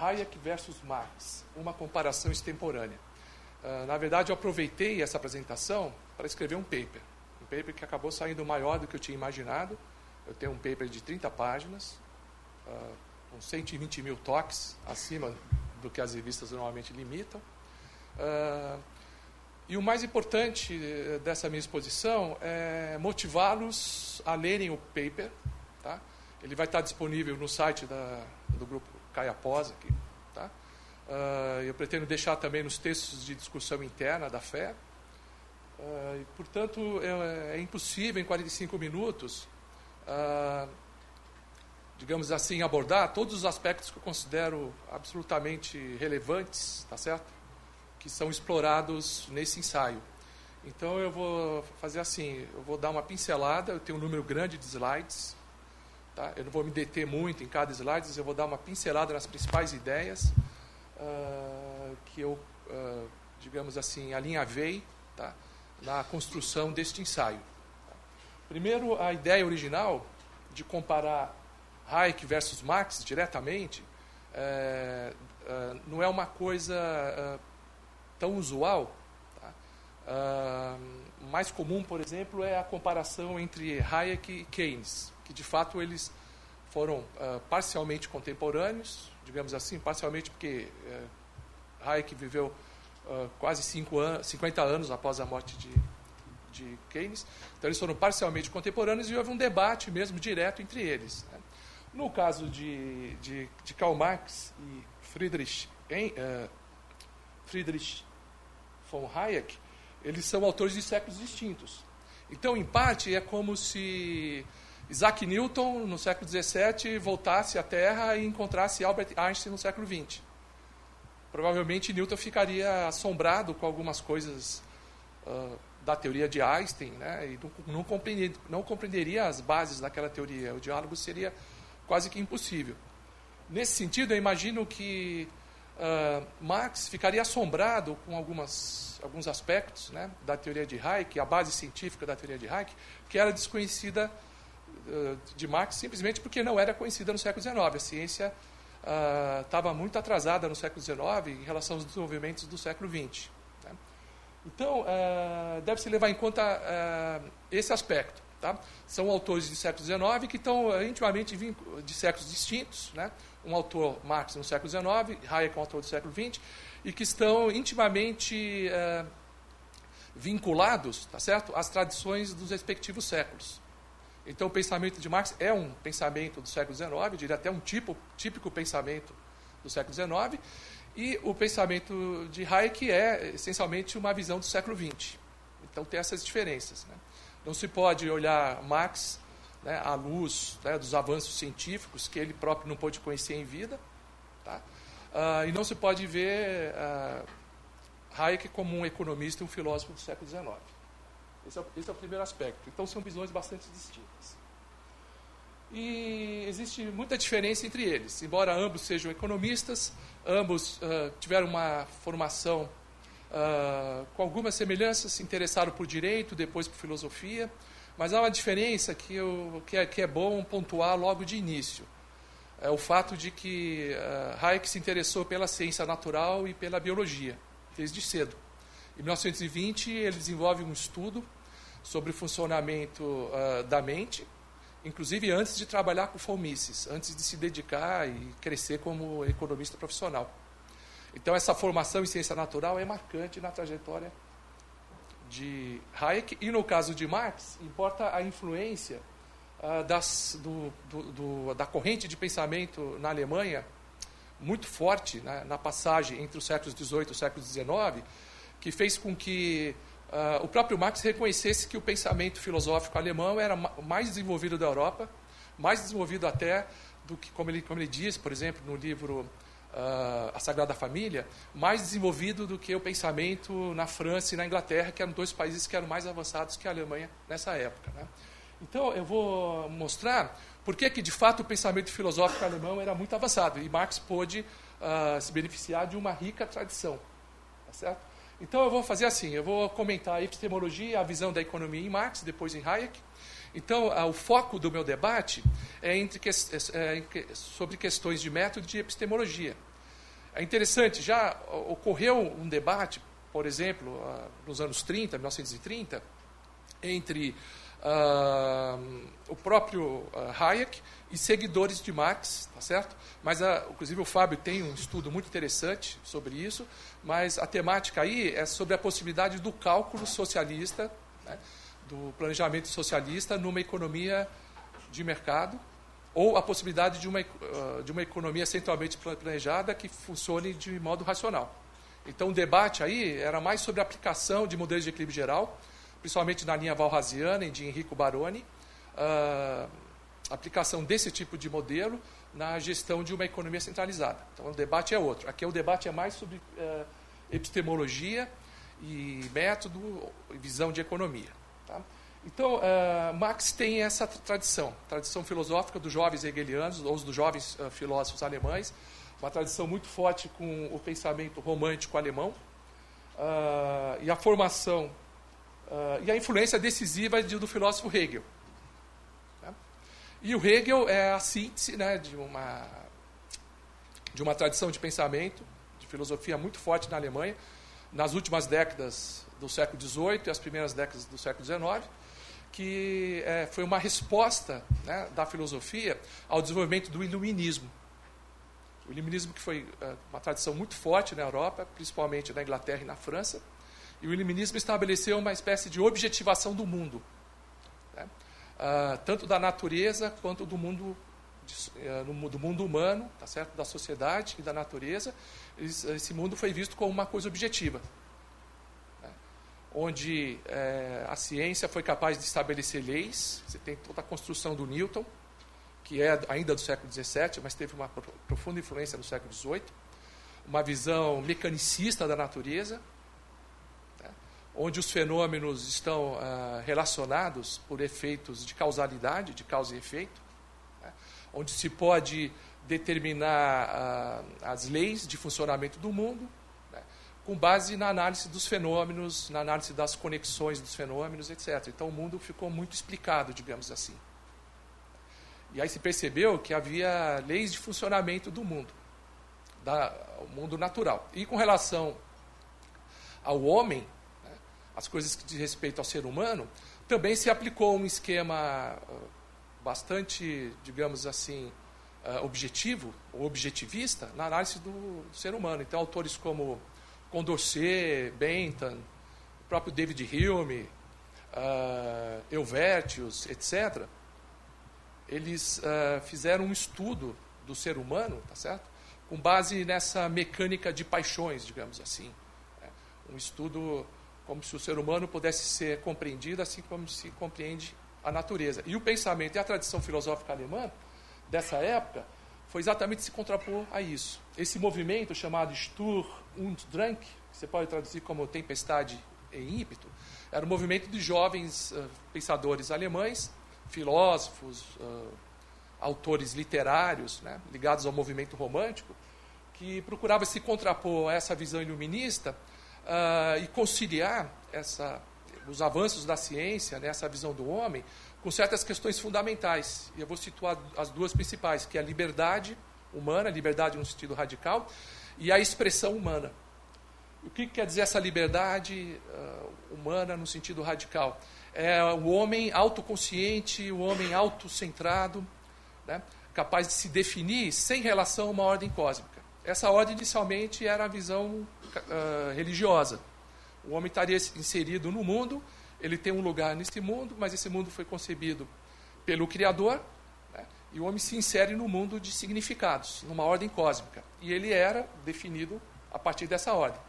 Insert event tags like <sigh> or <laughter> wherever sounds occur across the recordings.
Hayek versus Marx, uma comparação extemporânea. Uh, na verdade, eu aproveitei essa apresentação para escrever um paper. Um paper que acabou saindo maior do que eu tinha imaginado. Eu tenho um paper de 30 páginas, uh, com 120 mil toques, acima do que as revistas normalmente limitam. Uh, e o mais importante eh, dessa minha exposição é motivá-los a lerem o paper. Tá? Ele vai estar disponível no site da, do grupo Caia Pós aqui. Tá? Uh, eu pretendo deixar também nos textos de discussão interna da fé. Uh, e, portanto, é, é, impossível em 45 minutos, uh, digamos assim, abordar todos os aspectos que eu considero absolutamente relevantes, tá certo? que são explorados nesse ensaio. Então eu vou fazer assim, eu vou dar uma pincelada, eu tenho um número grande de slides, tá? eu não vou me deter muito em cada slide, eu vou dar uma pincelada nas principais ideias uh, que eu, uh, digamos assim, alinhavei tá? na construção deste ensaio. Primeiro, a ideia original de comparar Hayek versus Marx diretamente é, não é uma coisa tão usual. Tá? Mais comum, por exemplo, é a comparação entre Hayek e Keynes, que de fato eles foram uh, parcialmente contemporâneos, digamos assim, parcialmente porque uh, Hayek viveu ah, quase an 50 anos após a morte de, de Keynes, então eles foram parcialmente contemporâneos e houve um debate mesmo direto entre eles. Né? No caso de, de, de, Karl Marx e Friedrich, em, Friedrich von Hayek, eles são autores de séculos distintos. Então, em parte, é como se Isaac Newton, no século XVII, voltasse à Terra e encontrasse Albert Einstein no século XX. Provavelmente, Newton ficaria assombrado com algumas coisas uh, da teoria de Einstein, né? e não, compreenderia, não compreenderia as bases daquela teoria. O diálogo seria quase que impossível. Nesse sentido, eu imagino que uh, Marx ficaria assombrado com algumas, alguns aspectos né, da teoria de Hayek, a base científica da teoria de Hayek, que era desconhecida de Marx simplesmente porque não era conhecida no século XIX. A ciência estava uh, muito atrasada no século XIX em relação aos desenvolvimentos do século XX. Né? Então, deve-se levar em conta esse aspecto. Tá? São autores do século XIX que estão intimamente de séculos distintos, né? um autor, Marx, no século XIX, Hayek, um autor do século XX, e que estão intimamente é, vinculados tá certo? às tradições dos respectivos séculos. Então, o pensamento de Marx é um pensamento do século XIX, eu diria até um tipo, típico pensamento do século XIX, e o pensamento de Hayek é essencialmente uma visão do século XX. Então, tem essas diferenças. Né? Não se pode olhar Marx né, à luz né, dos avanços científicos que ele próprio não pôde conhecer em vida. Tá? Uh, e não se pode ver uh, Hayek como um economista e um filósofo do século XIX. Esse é, o, esse é o primeiro aspecto. Então, são visões bastante distintas. E existe muita diferença entre eles. Embora ambos sejam economistas, ambos uh, tiveram uma formação uh, com algumas semelhanças, se interessaram por direito, depois por filosofia, mas há uma diferença que, eu, que, é, que é bom pontuar logo de início. É o fato de que uh, Hayek se interessou pela ciência natural e pela biologia, desde cedo. Em 1920, ele desenvolve um estudo sobre o funcionamento uh, da mente, inclusive antes de trabalhar com Fomices, antes de se dedicar e crescer como economista profissional. Então, essa formação em ciência natural é marcante na trajetória de Hayek, e no caso de Marx, importa a influência uh, das, do, do, do, da corrente de pensamento na Alemanha, muito forte né, na passagem entre os séculos XVIII e o século XIX, que fez com que uh, o próprio Marx reconhecesse que o pensamento filosófico alemão era mais desenvolvido da Europa, mais desenvolvido até do que, como ele, como ele diz, por exemplo, no livro uh, a Sagrada Família, mais desenvolvido do que o pensamento na França e na Inglaterra, que eram dois países que eram mais avançados que a Alemanha nessa época. Né? Então, eu vou mostrar por que, que, de fato, o pensamento filosófico alemão era muito avançado e Marx pôde uh, se beneficiar de uma rica tradição. Tá certo? Então, eu vou fazer assim: eu vou comentar a epistemologia, a visão da economia em Marx, depois em Hayek. Então, o foco do meu debate é, entre, é, sobre questões de método e de epistemologia. É interessante, já ocorreu um debate, por exemplo, nos anos 30, 1930, entre uh, o próprio uh, Hayek e seguidores de Marx, tá certo? Mas, inclusive, o Fábio tem um estudo muito interessante sobre isso, mas a temática aí é sobre a possibilidade do cálculo socialista, né, do planejamento socialista numa economia de mercado, ou a possibilidade de uma, uh, de uma economia centralmente planejada que funcione de modo racional. Então, o debate aí era mais sobre a aplicação de modelos de equilíbrio geral, principalmente na linha valrasiana e de Enrico Baroni, uh, aplicação desse tipo de modelo na gestão de uma economia centralizada. Então, o debate é outro. Aqui o debate é mais sobre uh, epistemologia e método e visão de economia. Tá? Então, uh, Marx tem essa tradição, tradição filosófica dos jovens hegelianos, ou dos jovens uh, filósofos alemães, uma tradição muito forte com o pensamento romântico alemão, uh, e a formação e a influência decisiva de, do filósofo Hegel. E o Hegel é a síntese né, de, uma, de uma tradição de pensamento, de filosofia muito forte na Alemanha, nas últimas décadas do século XVIII e as primeiras décadas do século XIX, que é, foi uma resposta né, da filosofia ao desenvolvimento do iluminismo. O iluminismo que foi é, uma tradição muito forte na Europa, principalmente na Inglaterra e na França, e o iluminismo estabeleceu uma espécie de objetivação do mundo, né, uh, tanto da natureza quanto do mundo uh, do mundo humano, tá certo, da sociedade e da natureza. Esse mundo foi visto como uma coisa objetiva onde é, a ciência foi capaz de estabelecer leis. Você tem toda a construção do Newton, que é ainda do século XVII, mas teve uma profunda influência no século XVIII. Uma visão mecanicista da natureza, né, onde os fenômenos estão ah, relacionados por efeitos de causalidade, de causa e efeito, né, onde se pode determinar ah, as leis de funcionamento do mundo com base na análise dos fenômenos, na análise das conexões dos fenômenos, etc. Então o mundo ficou muito explicado, digamos assim. E aí se percebeu que havia leis de funcionamento do mundo, da, o mundo natural. E com relação ao homem, né, as coisas que diz respeito ao ser humano, também se aplicou um esquema ah, bastante, digamos assim, ah, objetivo, ou objetivista, na análise do ser humano. Então, autores como Condorcet, Bentham, o próprio David Hume, uh, Elvertius, etc., eles uh, fizeram um estudo do ser humano, tá certo? Com base nessa mecânica de paixões, digamos assim. Né? Um estudo como se o ser humano pudesse ser compreendido assim como se compreende a natureza. E o pensamento e a tradição filosófica alemã dessa época foi exatamente se contrapor a isso. Esse movimento chamado Stur und Drang, que você pode traduzir como tempestade em ímpeto, era um movimento de jovens uh, pensadores alemães, filósofos, uh, autores literários, né, ligados ao movimento romântico, que procurava se contrapor a essa visão iluminista uh, e conciliar essa, os avanços da ciência, né, essa visão do homem, com certas questões fundamentais. E eu vou situar as duas principais, que é a liberdade humana, liberdade no sentido radical, e a expressão humana. O que quer dizer essa liberdade uh, humana no sentido radical? É o homem autoconsciente, o homem autocentrado, né, capaz de se definir sem relação a uma ordem cósmica. Essa ordem inicialmente era a visão uh, religiosa. O homem estaria inserido no mundo, ele tem um lugar nesse mundo, mas esse mundo foi concebido pelo Criador, né, e o homem se insere no mundo de significados, numa ordem cósmica. E ele era definido a partir dessa ordem.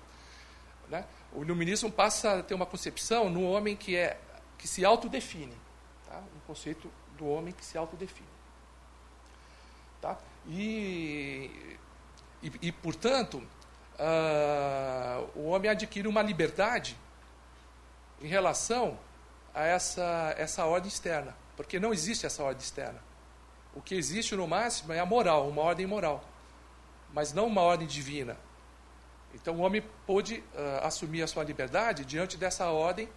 Né? O iluminismo passa a ter uma concepção no homem que, é, que se autodefine. Tá? Um conceito do homem que se autodefine. Tá? E, e, e portanto, uh, o homem adquire uma liberdade em relação a essa, essa ordem externa. Porque não existe essa ordem externa. O que existe no máximo é a moral, uma ordem moral. Mas não uma ordem divina. Então o homem pôde uh, assumir a sua liberdade diante dessa ordem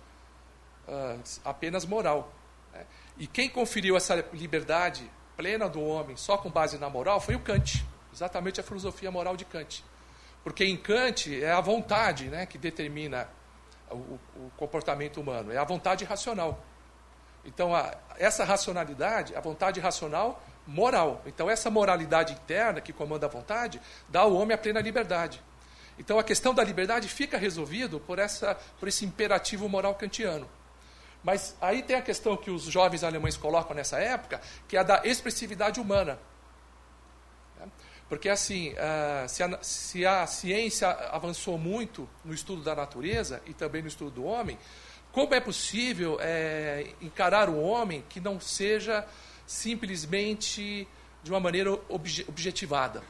uh, apenas moral. Né? E quem conferiu essa liberdade plena do homem só com base na moral foi o Kant, exatamente a filosofia moral de Kant. Porque em Kant é a vontade né, que determina o, o comportamento humano, é a vontade racional. Então, a, essa racionalidade, a vontade racional moral. Então, essa moralidade interna que comanda a vontade dá ao homem a plena liberdade. Então, a questão da liberdade fica resolvido por, essa, por esse imperativo moral kantiano. Mas aí tem a questão que os jovens alemães colocam nessa época, que é a da expressividade humana. Porque, assim, ah, se a, se a ciência avançou muito no estudo da natureza e também no estudo do homem, como é possível é, encarar o homem que não seja simplesmente de uma maneira obje, objetivada?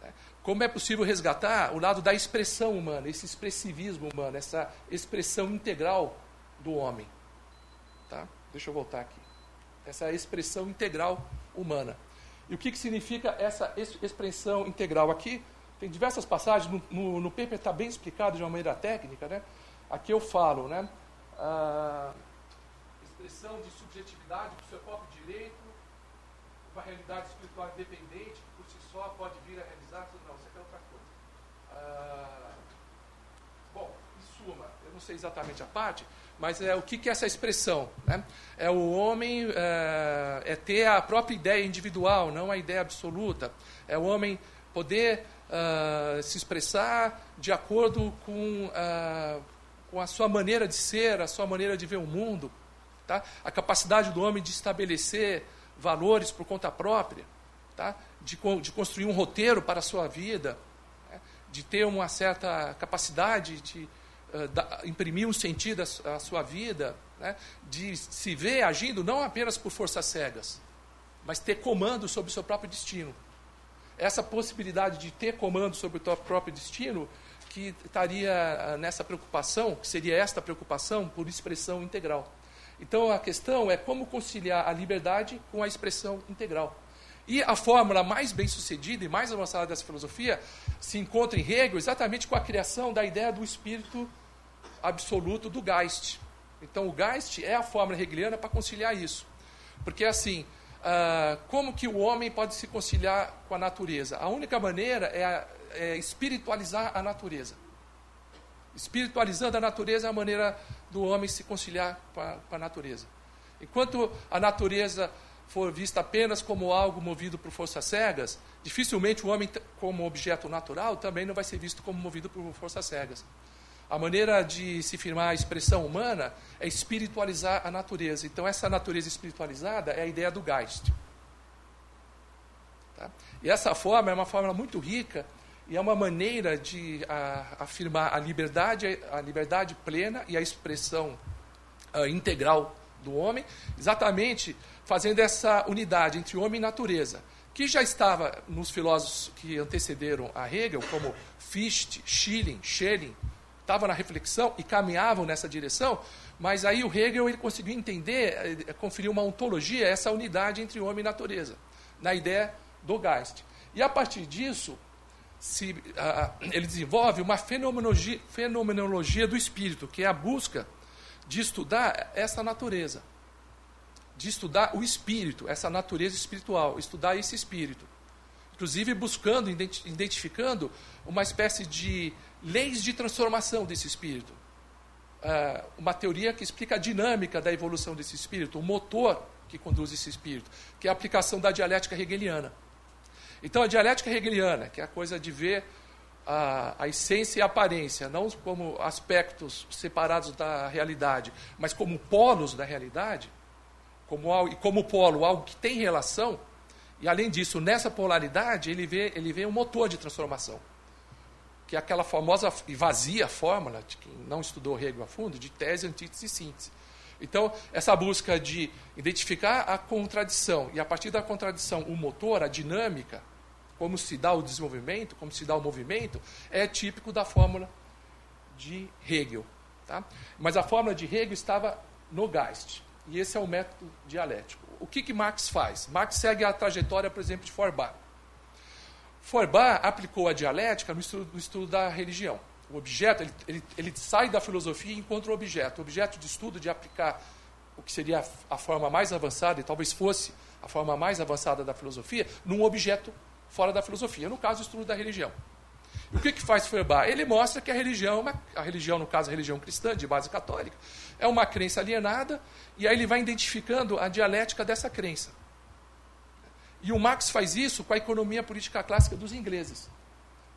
Né? Como é possível resgatar o lado da expressão humana, esse expressivismo humano, essa expressão integral do homem? Tá? Deixa eu voltar aqui. Essa expressão integral humana. E o que, que significa essa expressão integral? Aqui tem diversas passagens, no, no, no paper está bem explicado de uma maneira técnica. Né? Aqui eu falo, né? Ah, expressão de subjetividade do seu próprio direito, uma realidade espiritual independente, que por si só pode vir a realizar. Não, isso aqui é outra coisa. Ah, bom, em suma, eu não sei exatamente a parte, mas é o que, que é essa expressão? Né? É o homem é, é, ter a própria ideia individual, não a ideia absoluta. É o homem poder uh, se expressar de acordo com, uh, com a sua maneira de ser, a sua maneira de ver o mundo. Tá? A capacidade do homem de estabelecer valores por conta própria, tá? de, de construir um roteiro para a sua vida, né? de ter uma certa capacidade de da, imprimir um sentido à, sua vida, né? de se ver agindo não apenas por forças cegas, mas ter comando sobre o seu próprio destino. Essa possibilidade de ter comando sobre o seu próprio destino que estaria ah, nessa preocupação, que seria esta preocupação por expressão integral. Então a questão é como conciliar a liberdade com a expressão integral. E a fórmula mais bem sucedida e mais avançada dessa filosofia se encontra em Hegel exatamente com a criação da ideia do espírito absoluto do Geist. Então, o Geist é a fórmula hegeliana para conciliar isso. Porque, assim, uh, como que o homem pode se conciliar com a natureza? A única maneira é, é espiritualizar a natureza. Espiritualizando a natureza é a maneira do homem se conciliar com a, com a natureza. Enquanto a natureza for vista apenas como algo movido por forças cegas, dificilmente o homem, como objeto natural, também não vai ser visto como movido por forças cegas. A maneira de se firmar a expressão humana é espiritualizar a natureza. Então, essa natureza espiritualizada é a ideia do Geist. Tá? E essa forma é uma forma muito rica e é uma maneira de a, afirmar a liberdade, a liberdade plena e a expressão a, integral do homem, exatamente fazendo essa unidade entre homem e natureza, que já estava nos filósofos que antecederam a Hegel, como Fichte, Schilling, Schelling, estavam na reflexão e caminhavam nessa direção, mas aí o Hegel ele conseguiu entender, eh, conferir uma ontologia, essa unidade entre homem e natureza, na ideia do Geist. E a partir disso, se, ele desenvolve uma fenomenologia, fenomenologia do espírito, que é a busca de estudar essa natureza, de estudar o espírito, essa natureza espiritual, estudar esse espírito. Inclusive buscando, identificando uma espécie de leis de transformação desse espírito. Uh, uma teoria que explica a dinâmica da evolução desse espírito, o motor que conduz esse espírito, que é a aplicação da dialética hegeliana. Então, a dialética hegeliana, que é a coisa de ver a, a essência e a aparência, não como aspectos separados da realidade, mas como polos da realidade, como, e como polo algo que tem relação, e além disso, nessa polaridade, ele vê, ele vê um motor de transformação que é aquela famosa e vazia fórmula, de quem não estudou Hegel a fundo, de tese, antítese e síntese. Então, essa busca de identificar a contradição e, a partir da contradição, o motor, a dinâmica, como se dá o desenvolvimento, como se dá o movimento, é típico da fórmula de Hegel. Tá? Mas a fórmula de Hegel estava no Geist. E esse é o método dialético. O que, que Marx faz? Marx segue a trajetória, por exemplo, de Feuerbach. Feuerbach aplicou a dialética no estudo, no estudo da religião. O objeto, ele, ele, ele, sai da filosofia e encontra o objeto. O objeto de estudo de aplicar o que seria a, a forma mais avançada, e talvez fosse a forma mais avançada da filosofia, num objeto fora da filosofia. No caso, o estudo da religião. O que, que faz Feuerbach? Ele mostra que a religião, a religião, no caso a religião cristã, de base católica, é uma crença alienada, e aí ele vai identificando a dialética dessa crença. E o Marx faz isso com a economia política clássica dos ingleses,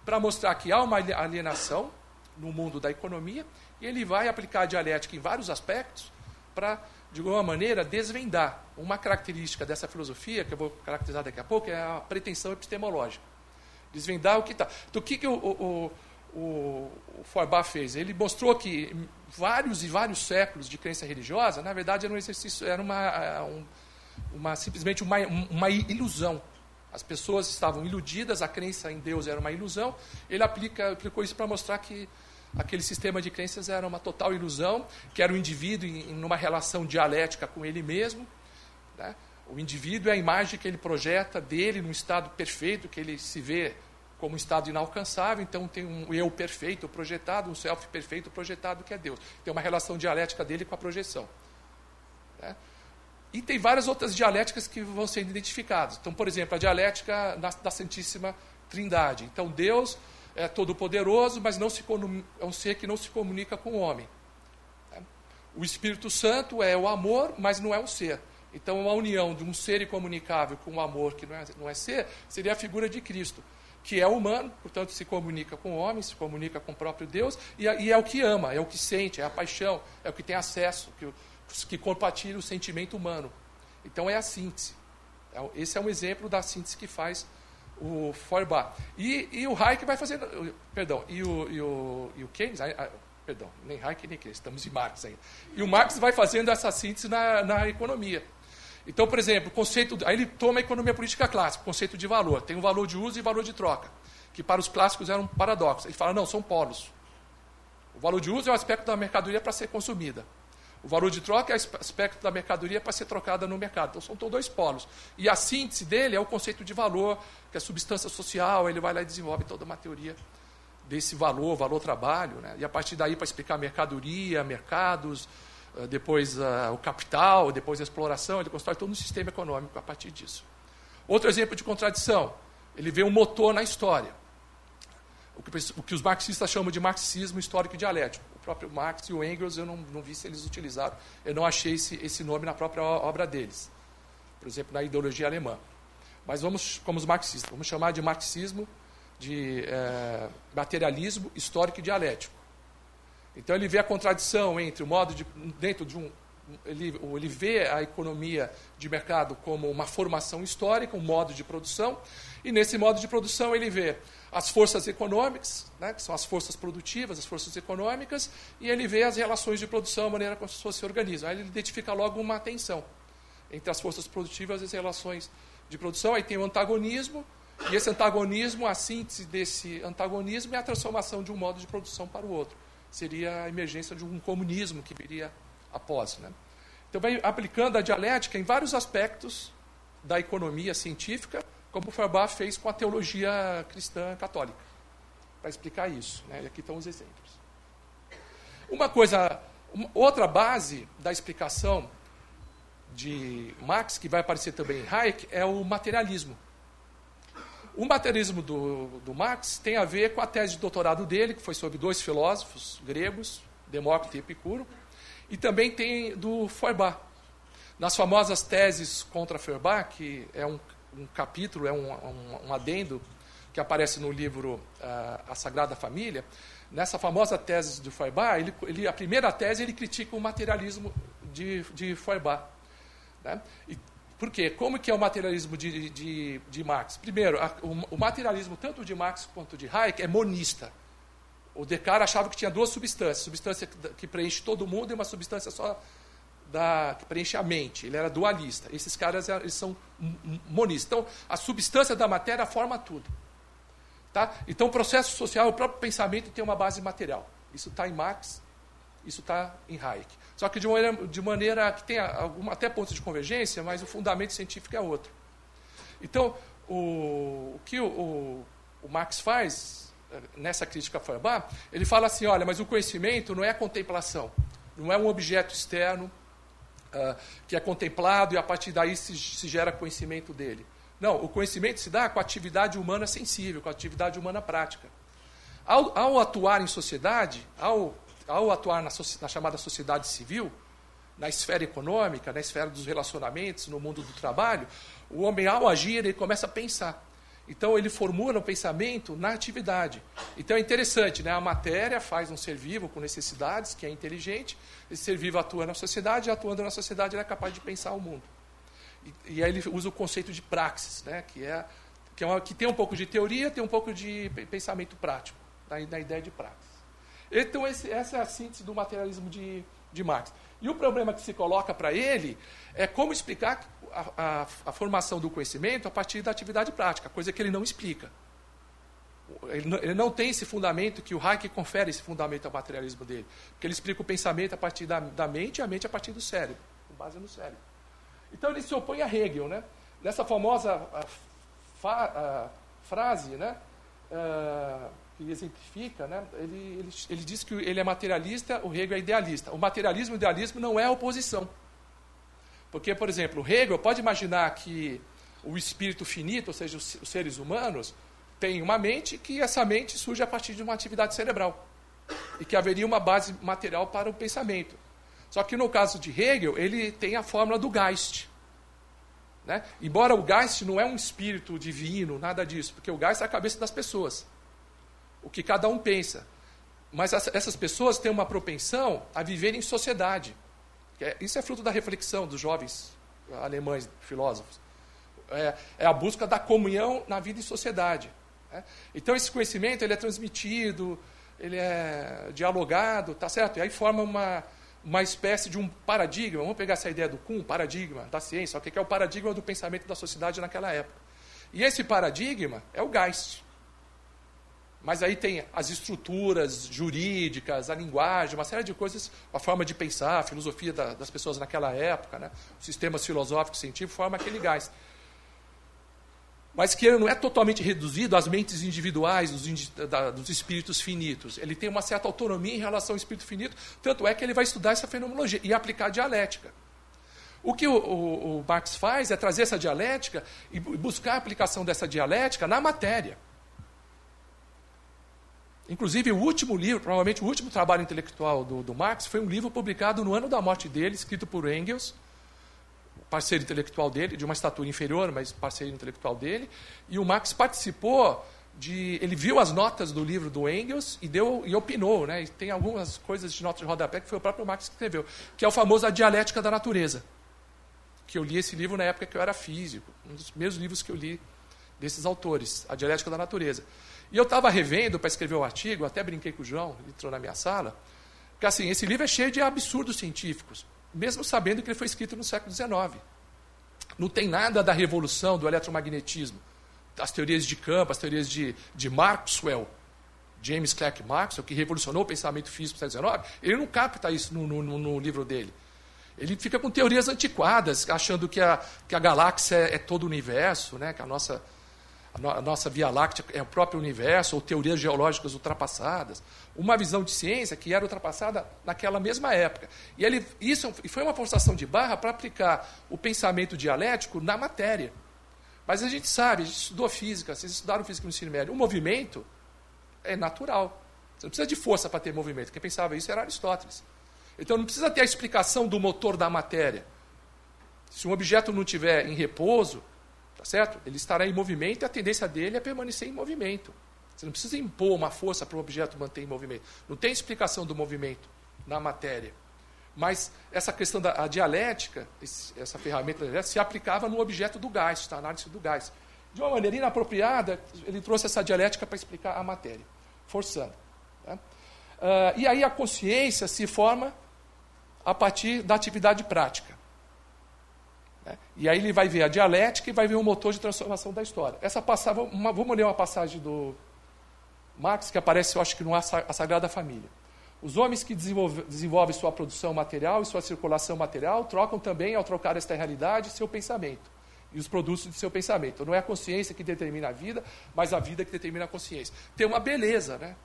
para mostrar que há uma alienação no mundo da economia, e ele vai aplicar a dialética em vários aspectos para, de alguma maneira, desvendar. Uma característica dessa filosofia, que eu vou caracterizar daqui a pouco, é a pretensão epistemológica. Desvendar o que está. Então, o que, que o, o, o, o Feuerbach fez? Ele mostrou que vários e vários séculos de crença religiosa, na verdade, era um exercício, era uma, um, uma simplesmente uma, uma ilusão. As pessoas estavam iludidas, a crença em Deus era uma ilusão. Ele aplica, aplicou isso para mostrar que aquele sistema de crenças era uma total ilusão, que era o indivíduo em, em uma relação dialética com ele mesmo. Né? O indivíduo é a imagem que ele projeta dele num estado perfeito, que ele se vê como um estado inalcançável, então tem um eu perfeito projetado, um self perfeito projetado que é Deus. Tem uma relação dialética dele com a projeção. Né? E tem várias outras dialéticas que vão sendo identificadas. Então, por exemplo, a dialética da, Santíssima Trindade. Então, Deus é todo-poderoso, mas não se, é um ser que não se comunica com o homem. O Espírito Santo é o amor, mas não é um ser. Então, a união de um ser incomunicável com um amor que não é, não é ser, seria a figura de Cristo, que é humano, portanto, se comunica com o homem, se comunica com o próprio Deus, e, e é o que ama, é o que sente, é a paixão, é o que tem acesso, que, que compartilha o sentimento humano. Então, é a síntese. É esse é um exemplo da síntese que faz o Feuerbach. E, e o Hayek vai fazendo, perdão, e o, e o, e o Keynes, perdão, nem Hayek nem Keynes, estamos em Marx ainda. E o Marx vai fazendo essa síntese na, na economia. Então, por exemplo, conceito, aí ele toma a economia política clássica, conceito de valor. Tem o valor de uso e valor de troca, que para os clássicos era um paradoxo. Ele fala, não, são polos. O valor de uso é o aspecto da mercadoria para ser consumida. O valor de troca é o aspecto da mercadoria para ser trocada no mercado. Então, são dois polos. E a síntese dele é o conceito de valor, que é substância social. Ele vai lá e desenvolve toda uma teoria desse valor, valor-trabalho. Né? E a partir daí, para explicar mercadoria, mercados, ah, depois uh, o capital, depois a exploração, ele constrói todo um sistema econômico a partir disso. Outro exemplo de contradição, ele vê um motor na história. O que, o que os marxistas chamam de marxismo histórico dialético próprio Marx e o Engels, eu não, não vi se eles utilizaram, eu não achei esse, esse nome na própria obra deles. Por exemplo, na ideologia alemã. Mas vamos, como os marxistas, vamos chamar de marxismo de é, materialismo histórico e dialético. Então ele vê a contradição entre o modo de, dentro de um, ele, ele vê a economia de mercado como uma formação histórica, um modo de produção, e nesse modo de produção ele vê as forças econômicas, né, que são as forças produtivas, as forças econômicas, e ele vê as relações de produção, a maneira como as pessoas se organizam. Aí ele identifica logo uma tensão entre as forças produtivas e as relações de produção. Aí tem o antagonismo, e esse antagonismo, a síntese desse antagonismo é a transformação de um modo de produção para o outro. Seria a emergência de um comunismo que viria após. Né? Então, vai aplicando a dialética em vários aspectos da economia científica, como Feuerbach fez com a teologia cristã católica, para explicar isso. Né? E aqui estão os exemplos. Uma coisa, uma, outra base da explicação de Marx, que vai aparecer também em Hayek, é o materialismo. O materialismo do, do Marx tem a ver com a tese de doutorado dele, que foi sobre dois filósofos gregos, Demócrito e Epicuro, e também tem do Feuerbach. Nas famosas teses contra Feuerbach, que é um um capítulo, é um, um, um adendo que aparece no livro uh, A Sagrada Família, nessa famosa tese de Feuerbach, ele, ele, a primeira tese ele critica o materialismo de, de Feuerbach. Né? E, por quê? Como que é o materialismo de, de, de Marx? Primeiro, a, o, o, materialismo tanto de Marx quanto de Hayek é monista. O Descartes achava que tinha duas substâncias, substância que preenche todo mundo e uma substância só da, que preenche a mente. Ele era dualista. Esses caras eles são monistas. Então, a substância da matéria forma tudo. Tá? Então, o processo social, o próprio pensamento tem uma base material. Isso está em Marx, isso está em Hayek. Só que de maneira, de maneira que tem alguma, até pontos de convergência, mas o fundamento científico é outro. Então, o, o que o, o, o Marx faz nessa crítica a Feuerbach, ele fala assim, olha, mas o conhecimento não é a contemplação, não é um objeto externo, uh, que é contemplado e a partir daí se, se gera conhecimento dele. Não, o conhecimento se dá com a atividade humana sensível, com a atividade humana prática. Ao, ao atuar em sociedade, ao, ao atuar na, na chamada sociedade civil, na esfera econômica, na esfera dos relacionamentos, no mundo do trabalho, o homem, ao agir, ele começa a pensar. Então, ele formula o pensamento na atividade. Então, é interessante, né? a matéria faz um ser vivo com necessidades, que é inteligente, esse ser vivo atua na sociedade, e atuando na sociedade, ele é capaz de pensar o mundo. E, e aí ele usa o conceito de praxis, né? que, é, que, é uma, que tem um pouco de teoria, tem um pouco de pensamento prático, na, na ideia de praxis. Então, esse, essa é a síntese do materialismo de, de Marx. E o problema que se coloca para ele é como explicar a, a, a, formação do conhecimento a partir da atividade prática, coisa que ele não explica. Ele não, ele não tem esse fundamento que o Hayek confere esse fundamento ao materialismo dele. Porque ele explica o pensamento a partir da, da mente e a mente a partir do cérebro, com base no cérebro. Então ele se opõe a Hegel. Né? Nessa famosa fa, frase, né? Uh, que exemplifica, né? ele, ele, ele diz que ele é materialista, o Hegel é idealista. O materialismo e o idealismo não é oposição. Porque, por exemplo, Hegel pode imaginar que o espírito finito, ou seja, os, os seres humanos, tem uma mente que essa mente surge a partir de uma atividade cerebral. E que haveria uma base material para o pensamento. Só que no caso de Hegel, ele tem a fórmula do Geist. Né? Embora o Geist não é um espírito divino, nada disso, porque o Geist é a cabeça das pessoas o que cada um pensa. Mas essas pessoas têm uma propensão a viver em sociedade. É, isso é fruto da reflexão dos jovens alemães filósofos. É, é a busca da comunhão na vida em sociedade. Né? Então, esse conhecimento ele é transmitido, ele é dialogado, tá certo? E aí forma uma, uma espécie de um paradigma. Vamos pegar essa ideia do Kuhn, paradigma da ciência. O que é o paradigma do pensamento da sociedade naquela época? E esse paradigma é o Geist. Mas aí tem as estruturas jurídicas, a linguagem, uma série de coisas, a forma de pensar, a filosofia da, das pessoas naquela época, né? sistemas filosóficos científicos formam aquele gás. Mas que ele não é totalmente reduzido às mentes individuais dos, da, dos espíritos finitos. Ele tem uma certa autonomia em relação ao espírito finito, tanto é que ele vai estudar essa fenomenologia e aplicar a dialética. O que o, o, o Marx faz é trazer essa dialética e buscar a aplicação dessa dialética na matéria. Inclusive, o último livro, provavelmente o último trabalho intelectual do, do Marx, foi um livro publicado no ano da morte dele, escrito por Engels, parceiro intelectual dele, de uma estatura inferior, mas parceiro intelectual dele. E o Marx participou de. Ele viu as notas do livro do Engels e, deu, e opinou. Né? E tem algumas coisas de notas de rodapé que foi o próprio Marx que escreveu, que é o famoso A Dialética da Natureza. Que eu li esse livro na época que eu era físico, um dos primeiros livros que eu li desses autores, A Dialética da Natureza. E eu estava revendo para escrever o artigo, até brinquei com o João, ele entrou na minha sala, que assim, esse livro é cheio de absurdos científicos, mesmo sabendo que ele foi escrito no século XIX. Não tem nada da revolução do eletromagnetismo, as teorias de campo, as teorias de, de Maxwell, James Clerk Maxwell, que revolucionou o pensamento físico do século XIX, ele não capta isso no, no, no livro dele. Ele fica com teorias antiquadas, achando que a, que a galáxia é, é todo o universo, né, que a nossa a nossa Via Láctea é o próprio universo, ou teorias geológicas ultrapassadas. Uma visão de ciência que era ultrapassada naquela mesma época. E ele, isso foi uma forçação de barra para aplicar o pensamento dialético na matéria. Mas a gente sabe, a gente estudou física, vocês estudaram física no ensino médio, o movimento é natural. Você não precisa de força para ter movimento. Quem pensava isso era Aristóteles. Então não precisa ter a explicação do motor da matéria. Se um objeto não tiver em repouso, Tá certo? Ele estará em movimento e a tendência dele é permanecer em movimento. Você não precisa impor uma força para o objeto manter em movimento. Não tem explicação do movimento na matéria. Mas essa questão da dialética, essa ferramenta dialética, se aplicava no objeto do gás, na análise do gás. De uma maneira inapropriada, ele trouxe essa dialética para explicar a matéria, forçando. Uh, e aí a consciência se forma a partir da atividade prática. Né? E aí ele vai ver a dialética e vai ver o motor de transformação da história. Essa passagem, uma, vamos ler uma passagem do Marx que aparece, eu acho que no A Sagrada Família. Os homens que desenvolve, desenvolvem sua produção material e sua circulação material trocam também, ao trocar esta realidade, seu pensamento e os produtos de seu pensamento. Não é a consciência que determina a vida, mas a vida que determina a consciência. Tem uma beleza, né?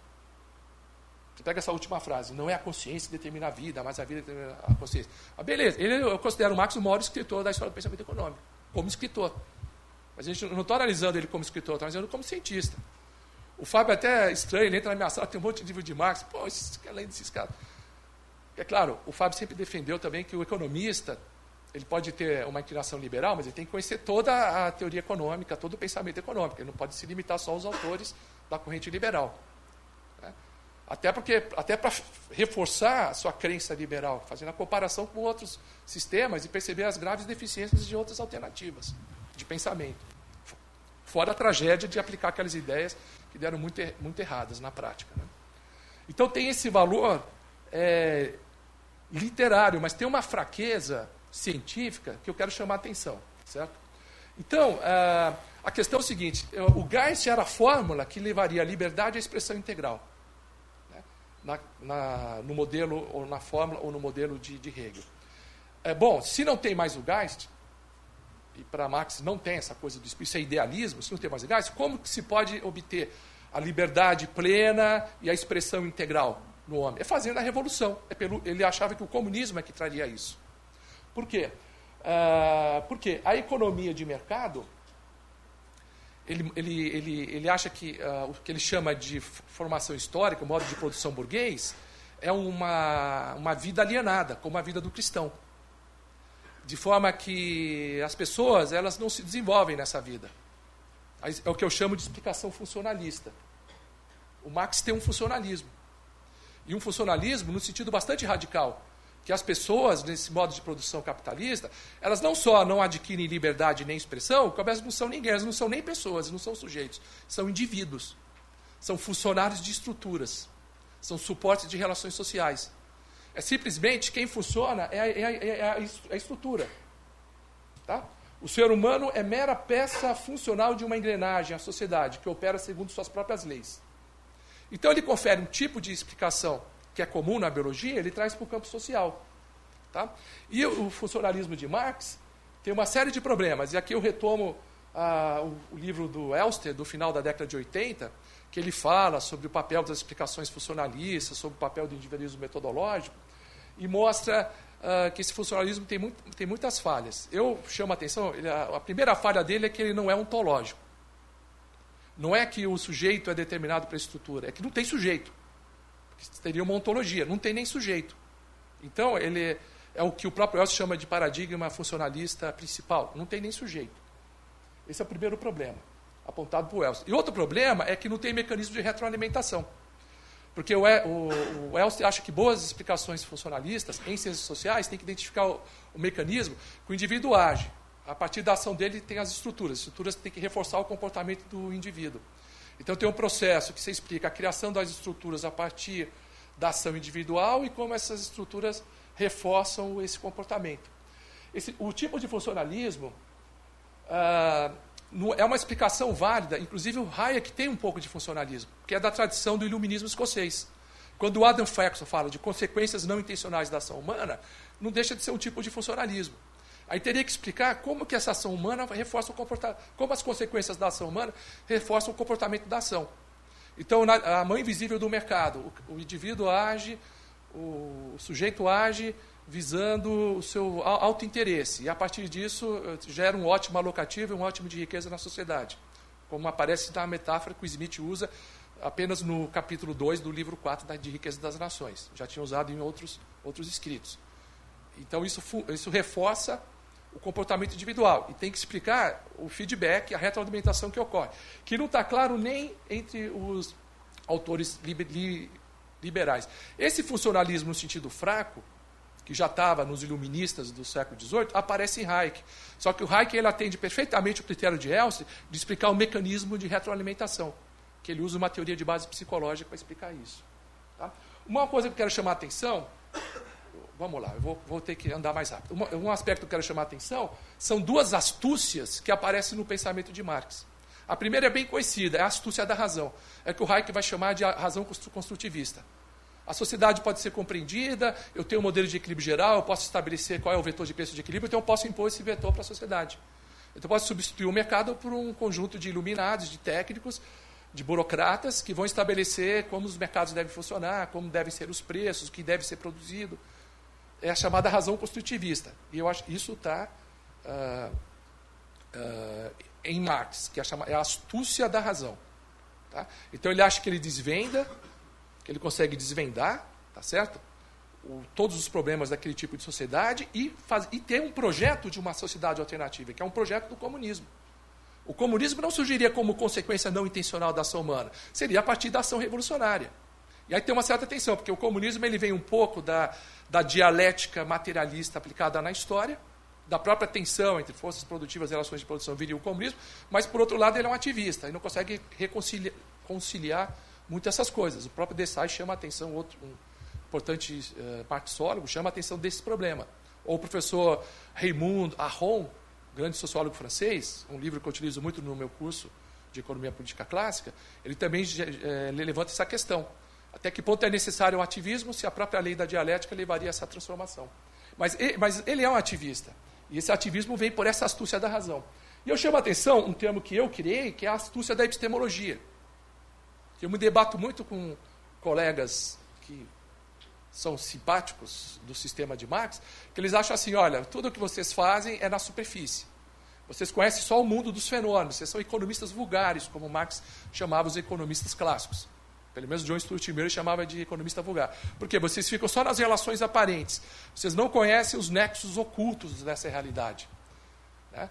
Pega essa última frase, não é a consciência que determina a vida, mas a vida determina a consciência. Ah, beleza, ele, eu considero o Marx o maior escritor da história do pensamento econômico, como escritor. Mas a gente não está analisando ele como escritor, está analisando como cientista. O Fábio é até estranho, ele entra na minha sala, tem um monte de livro de Marx. Pô, esses, além desses caras. É claro, o Fábio sempre defendeu também que o economista ele pode ter uma inclinação liberal, mas ele tem que conhecer toda a teoria econômica, todo o pensamento econômico. Ele não pode se limitar só aos autores da corrente liberal. Até porque, até para reforçar a sua crença liberal, fazendo a comparação com outros sistemas e perceber as graves deficiências de outras alternativas de pensamento. Fora a tragédia de aplicar aquelas ideias que deram muito, muito erradas na prática. Né? Então tem esse valor é, literário, mas tem uma fraqueza científica que eu quero chamar a atenção, certo? Então, uh, a questão é o seguinte, o Geist era a fórmula que levaria a liberdade à expressão integral? Na, na, no modelo, ou na fórmula, ou no modelo de, de Hegel. É, bom, se não tem mais o Geist, e para Marx não tem essa coisa do isso é idealismo, se não tem mais o Geist, como que se pode obter a liberdade plena e a expressão integral no homem? É fazendo a revolução. É pelo, ele achava que o comunismo é que traria isso. Por quê? Uh, porque a economia de mercado, ele, ele, ele, ele acha que uh, o que ele chama de formação histórica, o modo de produção burguês, é uma, uma vida alienada, como a vida do cristão. De forma que as pessoas elas não se desenvolvem nessa vida. É o que eu chamo de explicação funcionalista. O Marx tem um funcionalismo. E um funcionalismo no sentido bastante radical que as pessoas, nesse modo de produção capitalista, elas não só não adquirem liberdade nem expressão, como elas não são ninguém, elas não são nem pessoas, não são sujeitos, são indivíduos, são funcionários de estruturas, são suportes de relações sociais. É simplesmente quem funciona é a, é a, é a, é a estrutura. Tá? O ser humano é mera peça funcional de uma engrenagem, a sociedade, que opera segundo suas próprias leis. Então ele confere um tipo de explicação que é comum na biologia, ele traz para o campo social. Tá? E o funcionalismo de Marx tem uma série de problemas. E aqui eu retomo ah, o, o, livro do Elster, do final da década de 80, que ele fala sobre o papel das explicações funcionalistas, sobre o papel do individualismo metodológico, e mostra ah, que esse funcionalismo tem, muito, tem muitas falhas. Eu chamo a atenção, ele, a, a primeira falha dele é que ele não é ontológico. Não é que o sujeito é determinado para a estrutura, é que não tem sujeito teria uma ontologia, não tem nem sujeito. Então, ele é o que o próprio Elcio chama de paradigma funcionalista principal, não tem nem sujeito. Esse é o primeiro problema, apontado o Elcio. E outro problema é que não tem mecanismo de retroalimentação. Porque o, o, o Elcio acha que boas explicações funcionalistas em ciências sociais têm que identificar o, o mecanismo que o indivíduo age. A partir da ação dele tem as estruturas. As estruturas têm que reforçar o comportamento do indivíduo. Então tem um processo que você explica a criação das estruturas a partir da ação individual e como essas estruturas reforçam esse comportamento. Esse, o tipo de funcionalismo ah, é uma explicação válida, inclusive o Hayek tem um pouco de funcionalismo, que é da tradição do iluminismo escocês. Quando o Adam Faxon fala de consequências não intencionais da ação humana, não deixa de ser um tipo de funcionalismo. Aí teria que explicar como que essa ação humana reforça o comportamento, como as consequências da ação humana reforçam o comportamento da ação. Então, na, a mão invisível do mercado, o, o indivíduo age, o, o, sujeito age visando o seu alto interesse e a partir disso eh, gera um ótimo alocativo e um ótimo de riqueza na sociedade, como aparece na metáfora que o Smith usa apenas no capítulo 2 do livro 4 de Riqueza das Nações. Já tinha usado em outros, outros escritos. Então, isso, isso reforça o comportamento individual e tem que explicar o feedback, a retroalimentação que ocorre, que não está claro nem entre os autores liberais. Esse funcionalismo no sentido fraco, que já estava nos iluministas do século XVIII, aparece em Hayek. Só que o Hayek ele atende perfeitamente o critério de Elsie de explicar o mecanismo de retroalimentação, que ele usa uma teoria de base psicológica para explicar isso. Tá? Uma coisa que eu quero chamar a atenção vamos lá, eu vou, vou ter que andar mais rápido. Um, um aspecto que eu quero chamar a atenção são duas astúcias que aparecem no pensamento de Marx. A primeira é bem conhecida, é a astúcia da razão. É que o Hayek vai chamar de razão construtivista. A sociedade pode ser compreendida, eu tenho um modelo de equilíbrio geral, eu posso estabelecer qual é o vetor de preço de equilíbrio, então eu posso impor esse vetor para a sociedade. Então eu posso substituir o mercado por um conjunto de iluminados, de técnicos, de burocratas que vão estabelecer como os mercados devem funcionar, como devem ser os preços, o que deve ser produzido é a chamada razão construtivista. E eu acho isso está ah, ah, em Marx, que é a, chama, é a astúcia da razão. Tá? Então ele acha que ele desvenda, que ele consegue desvendar, tá certo? O, todos os problemas daquele tipo de sociedade e, faz, e ter um projeto de uma sociedade alternativa, que é um projeto do comunismo. O comunismo não surgiria como consequência não intencional da ação humana, seria a partir da ação revolucionária. E aí tem uma certa tensão, porque o comunismo ele vem um pouco da, da dialética materialista aplicada na história, da própria tensão entre forças produtivas e relações de produção viria o comunismo, mas, por outro lado, ele é um ativista e não consegue reconciliar conciliar muito essas coisas. O próprio Desai chama a atenção, outro um importante uh, marxólogo, chama a atenção desse problema. Ou o professor Raymond Aron, grande sociólogo francês, um livro que eu utilizo muito no meu curso de Economia Política Clássica, ele também é, levanta essa questão. Até que ponto é necessário o ativismo se a própria lei da dialética levaria a essa transformação? Mas, mas ele é um ativista. E esse ativismo vem por essa astúcia da razão. E eu chamo a atenção um termo que eu criei, que é a astúcia da epistemologia. Eu me debato muito com colegas que são simpáticos do sistema de Marx, que eles acham assim, olha, tudo o que vocês fazem é na superfície. Vocês conhecem só o mundo dos fenômenos, vocês são economistas vulgares, como Marx chamava os economistas clássicos. Pelo menos John Stuart Mill chamava de economista vulgar. Porque vocês ficam só nas relações aparentes. Vocês não conhecem os nexos ocultos dessa realidade. Né?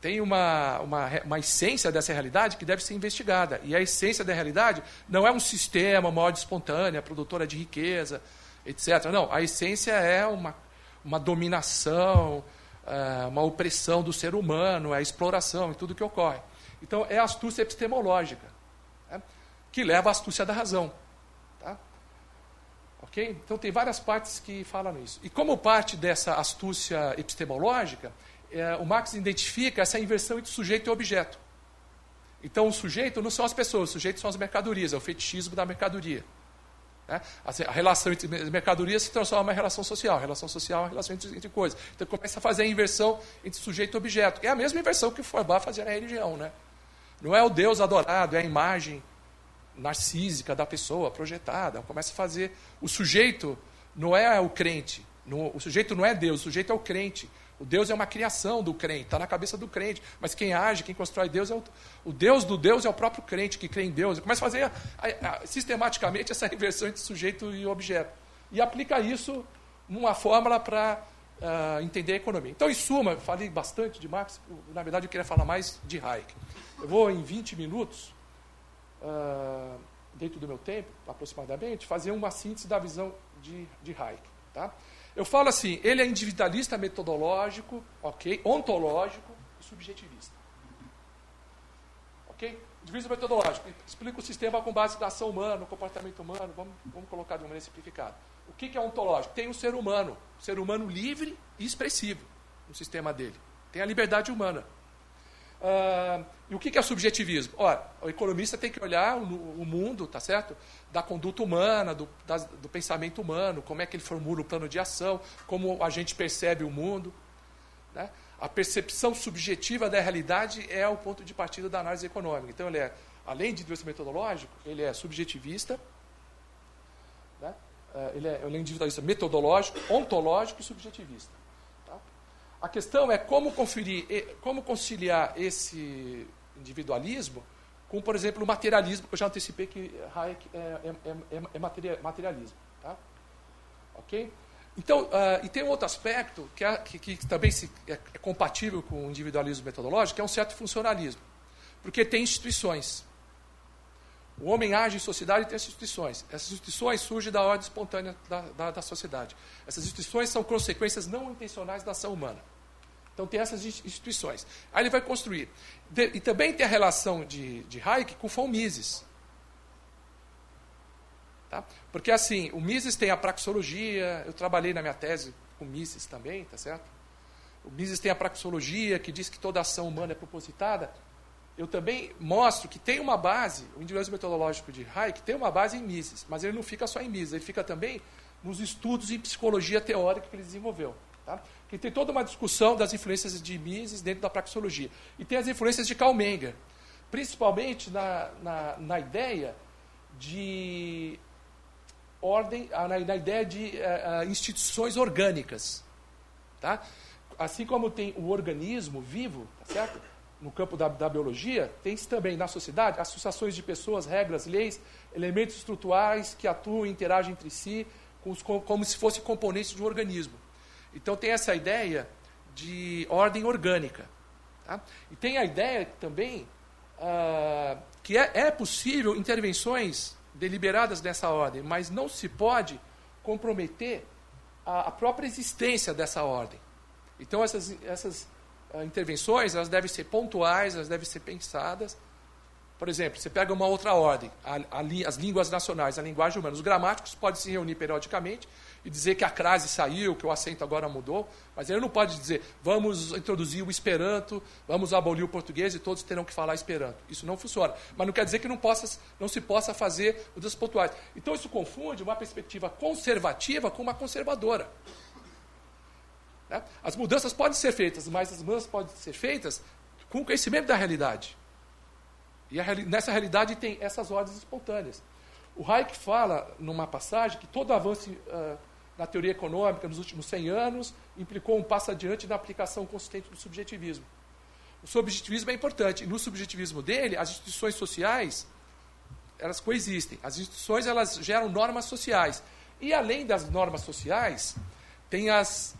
Tem uma, uma, uma essência dessa realidade que deve ser investigada. E a essência da realidade não é um sistema, uma ordem espontânea, produtora de riqueza, etc. Não, a essência é uma, uma dominação, é, uma opressão do ser humano, é a exploração e tudo que ocorre. Então, é astúcia epistemológica que leva à astúcia da razão. Tá? Ok? Então tem várias partes que falam nisso. E como parte dessa astúcia epistemológica, é, o Marx identifica essa inversão entre sujeito e objeto. Então o sujeito não são as pessoas, o sujeito são as mercadorias, é o fetichismo da mercadoria. Né? A relação entre mercadorias se transforma em relação social. A relação social é uma relação entre, entre, coisas. Então começa a fazer a inversão entre sujeito e objeto. É a mesma inversão que o Feuerbach fazia na religião. Né? Não é o Deus adorado, é a imagem narcísica da pessoa projetada. Começa a fazer. O sujeito não é o crente. o sujeito não é Deus, o sujeito é o crente. O Deus é uma criação do crente, está na cabeça do crente. Mas quem age, quem constrói Deus é o, o Deus do Deus é o próprio crente que crê em Deus. Começa a fazer a, a, a, sistematicamente essa <laughs> inversão entre sujeito e objeto. E aplica isso numa fórmula para uh, ah, entender a economia. Então, em suma, falei bastante de Marx, na verdade eu queria falar mais de Hayek. Eu vou, em 20 minutos, uh, dentro do meu tempo, aproximadamente, fazer uma síntese da visão de, de Hayek. Tá? Eu falo assim, ele é individualista metodológico, ok, ontológico e subjetivista. Ok? Individualista metodológico, explica o sistema com base na ação humana, no comportamento humano, vamos, vamos colocar de uma maneira simplificada. O que, que é ontológico? Tem um ser humano, um ser humano livre e expressivo no sistema dele. Tem a liberdade humana. Uh, e o que é subjetivismo? Ora, o economista tem que olhar o, o mundo, tá certo? Da conduta humana, do, da, do pensamento humano, como é que ele formula o plano de ação, como a gente percebe o mundo. Né? A percepção subjetiva da realidade é o ponto de partida da análise econômica. Então, ele é, além de doença metodológico, ele é subjetivista, né? Ele é, ele é metodológico, ontológico e subjetivista. A questão é como conferir, como conciliar esse individualismo com, por exemplo, o materialismo, que eu já antecipei que Hayek é, é, é, é materialismo. Tá? Ok? Então, uh, e tem um outro aspecto que, é, que, que também se, é, é, compatível com o individualismo metodológico, que é um certo funcionalismo. Porque tem instituições. O homem age em sociedade e tem instituições. Essas instituições surgem da ordem espontânea da, da, da sociedade. Essas instituições são consequências não intencionais da ação humana. Então tem essas instituições. Aí ele vai construir. De, e também tem a relação de, de Hayek com o Mises. Tá? Porque assim, o Mises tem a praxeologia, eu trabalhei na minha tese com Mises também, tá certo? O Mises tem a praxeologia, que diz que toda ação humana é propositada. Eu também mostro que tem uma base, o individualismo metodológico de Hayek tem uma base em Mises, mas ele não fica só em Mises, ele fica também nos estudos em psicologia teórica que ele desenvolveu. Tá? Que tem toda uma discussão das influências de Mises dentro da praxeologia. E tem as influências de Karl Menger, principalmente na, na, na ideia de ordem, na, na ideia de uh, instituições orgânicas. Tá? Assim como tem o organismo vivo, tá certo? no campo da, da biologia, tem também na sociedade associações de pessoas, regras, leis, elementos estruturais que atuam e interagem entre si os, como se fossem componentes de um organismo. Então tem essa ideia de ordem orgânica. Tá? E tem a ideia também ah, que é, é possível intervenções deliberadas nessa ordem, mas não se pode comprometer a, a própria existência dessa ordem. Então essas, essas uh, intervenções elas devem ser pontuais, elas devem ser pensadas. Por exemplo, você pega uma outra ordem, a, a, as línguas nacionais, a linguagem humana. Os gramáticos podem se reunir periodicamente e dizer que a crase saiu, que o acento agora mudou, mas ele não pode dizer, vamos introduzir o Esperanto, vamos abolir o português e todos terão que falar Esperanto. Isso não funciona. Mas não quer dizer que não, possa, não se possa fazer mudanças pontuais. Então isso confunde uma perspectiva conservativa com uma conservadora. Né? As mudanças podem ser feitas, mas as mudanças podem ser feitas com conhecimento da realidade. E a, nessa realidade tem essas ordens espontâneas. O Hayek fala, numa passagem, que todo avanço uh, na teoria econômica nos últimos 100 anos implicou um passo adiante na aplicação consistente do subjetivismo. O subjetivismo é importante. E no subjetivismo dele, as instituições sociais, elas coexistem. As instituições, elas geram normas sociais. E além das normas sociais, tem as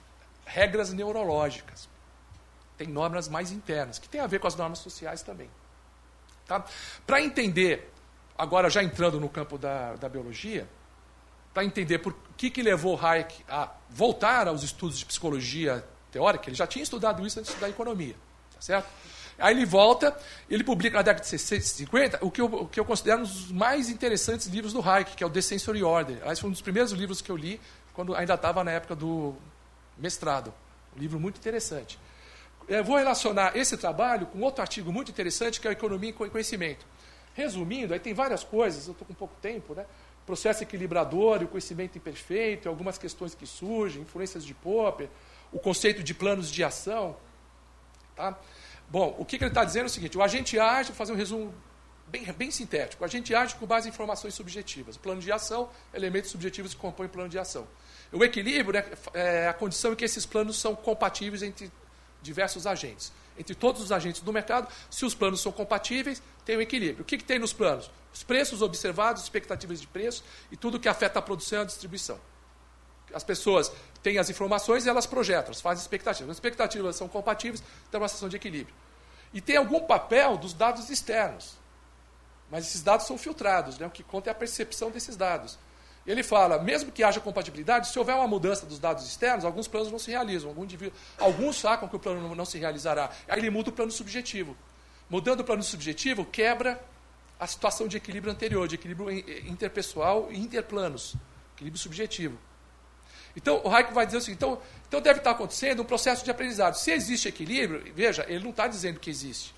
regras neurológicas. Tem normas mais internas, que tem a ver com as normas sociais também. Tá? Para entender, agora já entrando no campo da, da biologia, para entender por que, que levou Hayek a voltar aos estudos de psicologia teórica, ele já tinha estudado isso antes estudar economia, tá certo? Aí ele volta, ele publica na década de 50 o que eu, o que eu considero um dos mais interessantes livros do Hayek, que é o The Sensory Order. Esse foi um dos primeiros livros que eu li quando ainda estava na época do mestrado. Um livro muito interessante. Eu vou relacionar esse trabalho com outro artigo muito interessante, que é a Economia e Conhecimento. Resumindo, aí tem várias coisas, eu estou com pouco tempo, né? processo equilibrador o conhecimento imperfeito, algumas questões que surgem, influências de Popper, o conceito de planos de ação. Tá? Bom, o que, que ele está dizendo é o seguinte: o agente age, vou fazer um resumo bem, bem sintético, o agente age com base em informações subjetivas. O plano de ação, elementos subjetivos que compõem o plano de ação. O equilíbrio né, é a condição em que esses planos são compatíveis entre diversos agentes. Entre todos os agentes do mercado, se os planos são compatíveis, tem um equilíbrio. O que, que tem nos planos? Os preços observados, expectativas de preço e tudo que afeta a produção e a distribuição. As pessoas têm as informações e elas projetam, elas fazem expectativas. As expectativas são compatíveis, tem uma situação de equilíbrio. E tem algum papel dos dados externos. Mas esses dados são filtrados, né? o que conta é a percepção desses dados. Ele fala, mesmo que haja compatibilidade, se houver uma mudança dos dados externos, alguns planos não se realizam. Algum alguns sacam que o plano não, se realizará. Aí ele muda o plano subjetivo. Mudando o plano subjetivo, quebra a situação de equilíbrio anterior, de equilíbrio interpessoal e interplanos, equilíbrio subjetivo. Então, o Hayek vai dizer seguinte, então, então deve estar acontecendo um processo de aprendizado. Se existe equilíbrio, veja, ele não está dizendo que existe.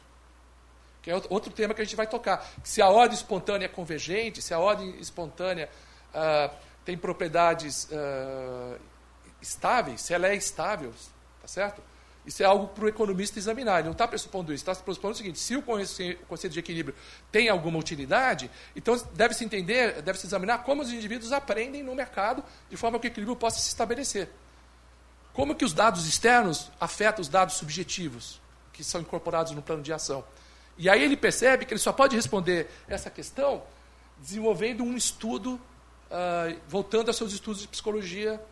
Que é outro tema que a gente vai tocar. Se a ordem espontânea é convergente, se a ordem espontânea uh, tem propriedades uh, estáveis, se ela é estável, tá certo? Isso é algo para o economista examinar. Ele não está pressupondo isso. Está pressupondo o seguinte: se o conceito de equilíbrio tem alguma utilidade, então deve-se entender, deve-se examinar como os indivíduos aprendem no mercado de forma que o equilíbrio possa se estabelecer. Como que os dados externos afetam os dados subjetivos que são incorporados no plano de ação? E aí ele percebe que ele só pode responder essa questão desenvolvendo um estudo, uh, voltando aos seus estudos de psicologia,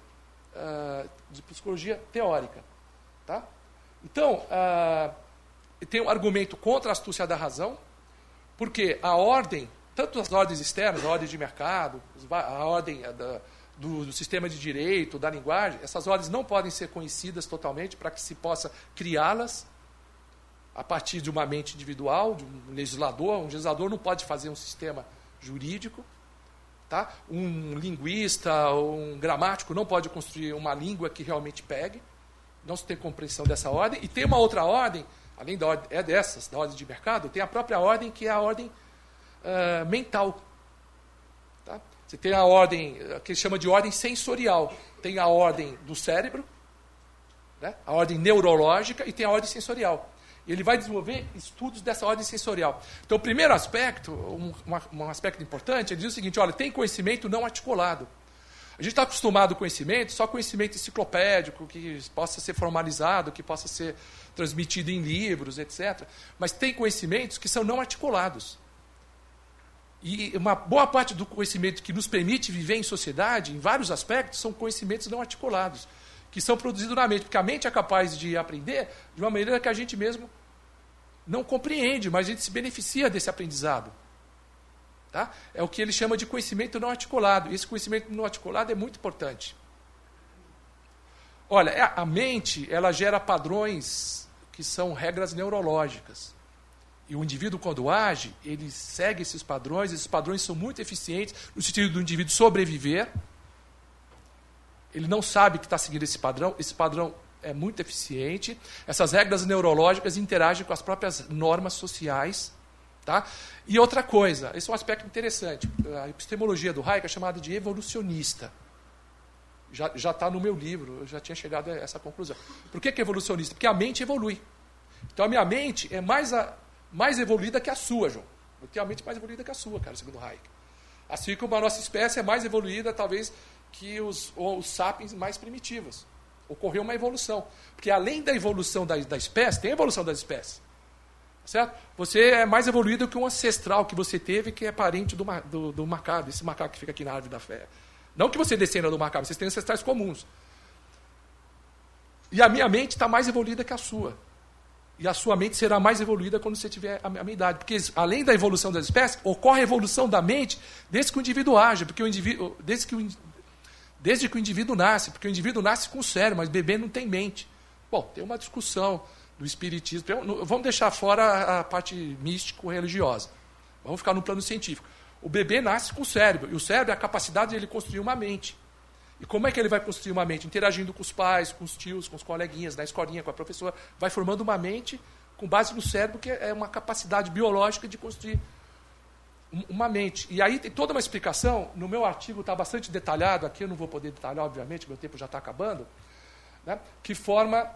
uh, de psicologia teórica. Tá? Então, uh, tem um argumento contra a astúcia da razão, porque a ordem, tanto as ordens externas, a ordem de mercado, a ordem da, do, do, sistema de direito, da linguagem, essas ordens não podem ser conhecidas totalmente para que se possa criá-las a partir de uma mente individual, de um legislador. Um legislador não pode fazer um sistema jurídico. Tá? Um linguista ou um gramático não pode construir uma língua que realmente pegue não se tem compreensão dessa ordem, e tem uma outra ordem, além da ordem, é dessas, da ordem de mercado, tem a própria ordem que é a ordem uh, mental. Tá? Você tem a ordem, que ele chama de ordem sensorial. Tem a ordem do cérebro, né? a ordem neurológica, e tem a ordem sensorial. Ele vai desenvolver estudos dessa ordem sensorial. Então, o primeiro aspecto, um, um aspecto importante, ele diz o seguinte: olha, tem conhecimento não articulado. A gente está acostumado com conhecimento, só conhecimento enciclopédico, que possa ser formalizado, que possa ser transmitido em livros, etc. Mas tem conhecimentos que são não articulados. E uma boa parte do conhecimento que nos permite viver em sociedade, em vários aspectos, são conhecimentos não articulados, que são produzidos na mente, porque a mente é capaz de aprender de uma maneira que a gente mesmo não compreende, mas a gente se beneficia desse aprendizado. Tá? É o que ele chama de conhecimento não articulado. E esse conhecimento não articulado é muito importante. Olha, é, a mente ela gera padrões que são regras neurológicas. E o indivíduo, quando age, ele segue esses padrões, esses padrões são muito eficientes no sentido do indivíduo sobreviver. Ele não sabe que está seguindo esse padrão, esse padrão é muito eficiente. Essas regras neurológicas interagem com as próprias normas sociais. Tá? E outra coisa, esse é um aspecto interessante. A epistemologia do Hayek é chamada de evolucionista. Já está no meu livro, eu já tinha chegado a essa conclusão. Por que, que é evolucionista? Porque a mente evolui. Então a minha mente é mais, a, mais evoluída que a sua, João. Eu tenho a mente mais evoluída que a sua, cara, segundo Hayek. Assim como a nossa espécie é mais evoluída, talvez, que os, os sapiens mais primitivos. Ocorreu uma evolução. Porque além da evolução da, da espécie, tem a evolução das espécies. Certo? Você é mais evoluído que um ancestral que você teve, que é parente do, do, do macaco, esse macaco que fica aqui na árvore da fé. Não que você descenda do macaco, vocês têm ancestrais comuns. E a minha mente está mais evoluída que a sua. E a sua mente será mais evoluída quando você tiver a minha idade. Porque, além da evolução das espécies, ocorre a evolução da mente desde que o indivíduo age. Porque o indivíduo, desde, que o, desde que o indivíduo nasce. Porque o indivíduo nasce com cérebro, mas bebê não tem mente. Bom, tem uma discussão do espiritismo. Vamos deixar fora a parte místico-religiosa. Vamos ficar no plano científico. O bebê nasce com o cérebro, e o cérebro é a capacidade de ele construir uma mente. E como é que ele vai construir uma mente? Interagindo com os pais, com os tios, com os coleguinhas, na escolinha, com a professora. Vai formando uma mente com base no cérebro, que é uma capacidade biológica de construir uma mente. E aí tem toda uma explicação, no meu artigo está bastante detalhado, aqui eu não vou poder detalhar, obviamente, meu tempo já está acabando, né, que forma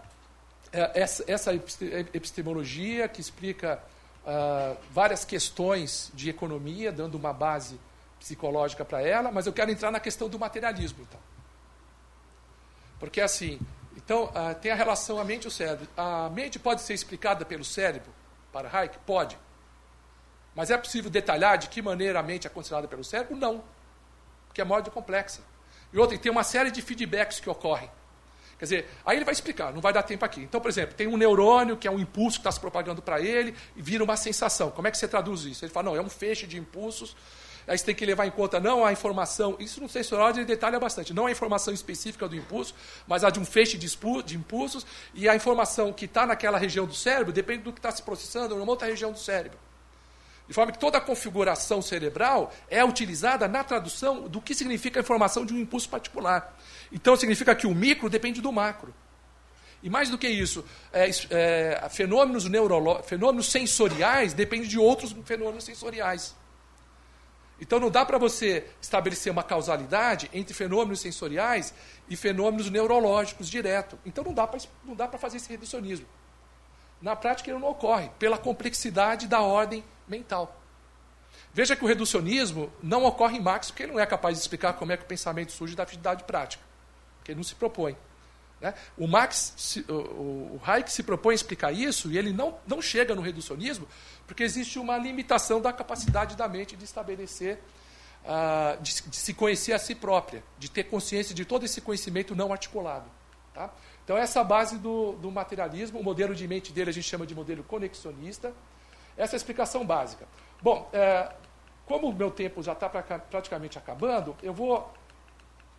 é, essa, essa epistemologia que explica uh, várias questões de economia, dando uma base psicológica para ela, mas eu quero entrar na questão do materialismo, então. Porque assim, então uh, tem a relação a mente e o cérebro. A mente pode ser explicada pelo cérebro para Hayek? Pode. Mas é possível detalhar de que maneira a mente é considerada pelo cérebro? Não. Porque é modo complexa. E outra, tem uma série de feedbacks que ocorrem. Quer dizer, aí ele vai explicar, não vai dar tempo aqui. Então, por exemplo, tem um neurônio que é um impulso que está se propagando para ele e vira uma sensação. Como é que você traduz isso? Ele fala, não, é um feixe de impulsos. Aí você tem que levar em conta não a informação, isso no sensorial ele detalha bastante, não a informação específica do impulso, mas a de um feixe de, de impulsos, e a informação que está naquela região do cérebro depende do que está se processando em uma outra região do cérebro. De forma que toda a configuração cerebral é utilizada na tradução do que significa a informação de um impulso particular. Então significa que o micro depende do macro. E mais do que isso, é, é, fenômenos, fenômenos sensoriais dependem de outros fenômenos sensoriais. Então não dá para você estabelecer uma causalidade entre fenômenos sensoriais e fenômenos neurológicos direto. Então não dá para fazer esse reducionismo. Na prática ele não ocorre, pela complexidade da ordem mental. Veja que o reducionismo não ocorre em Marx porque ele não é capaz de explicar como é que o pensamento surge da atividade prática. Porque ele não se propõe. Né? O Marx, o, Hayek se propõe a explicar isso e ele não, não chega no reducionismo porque existe uma limitação da capacidade da mente de estabelecer, uh, de, de, se conhecer a si própria, de ter consciência de todo esse conhecimento não articulado. Tá? Então, essa é a base do, do materialismo. O modelo de mente dele a gente chama de modelo conexionista. Essa é a explicação básica. Bom, é, como o meu tempo já está pra, praticamente acabando, eu vou.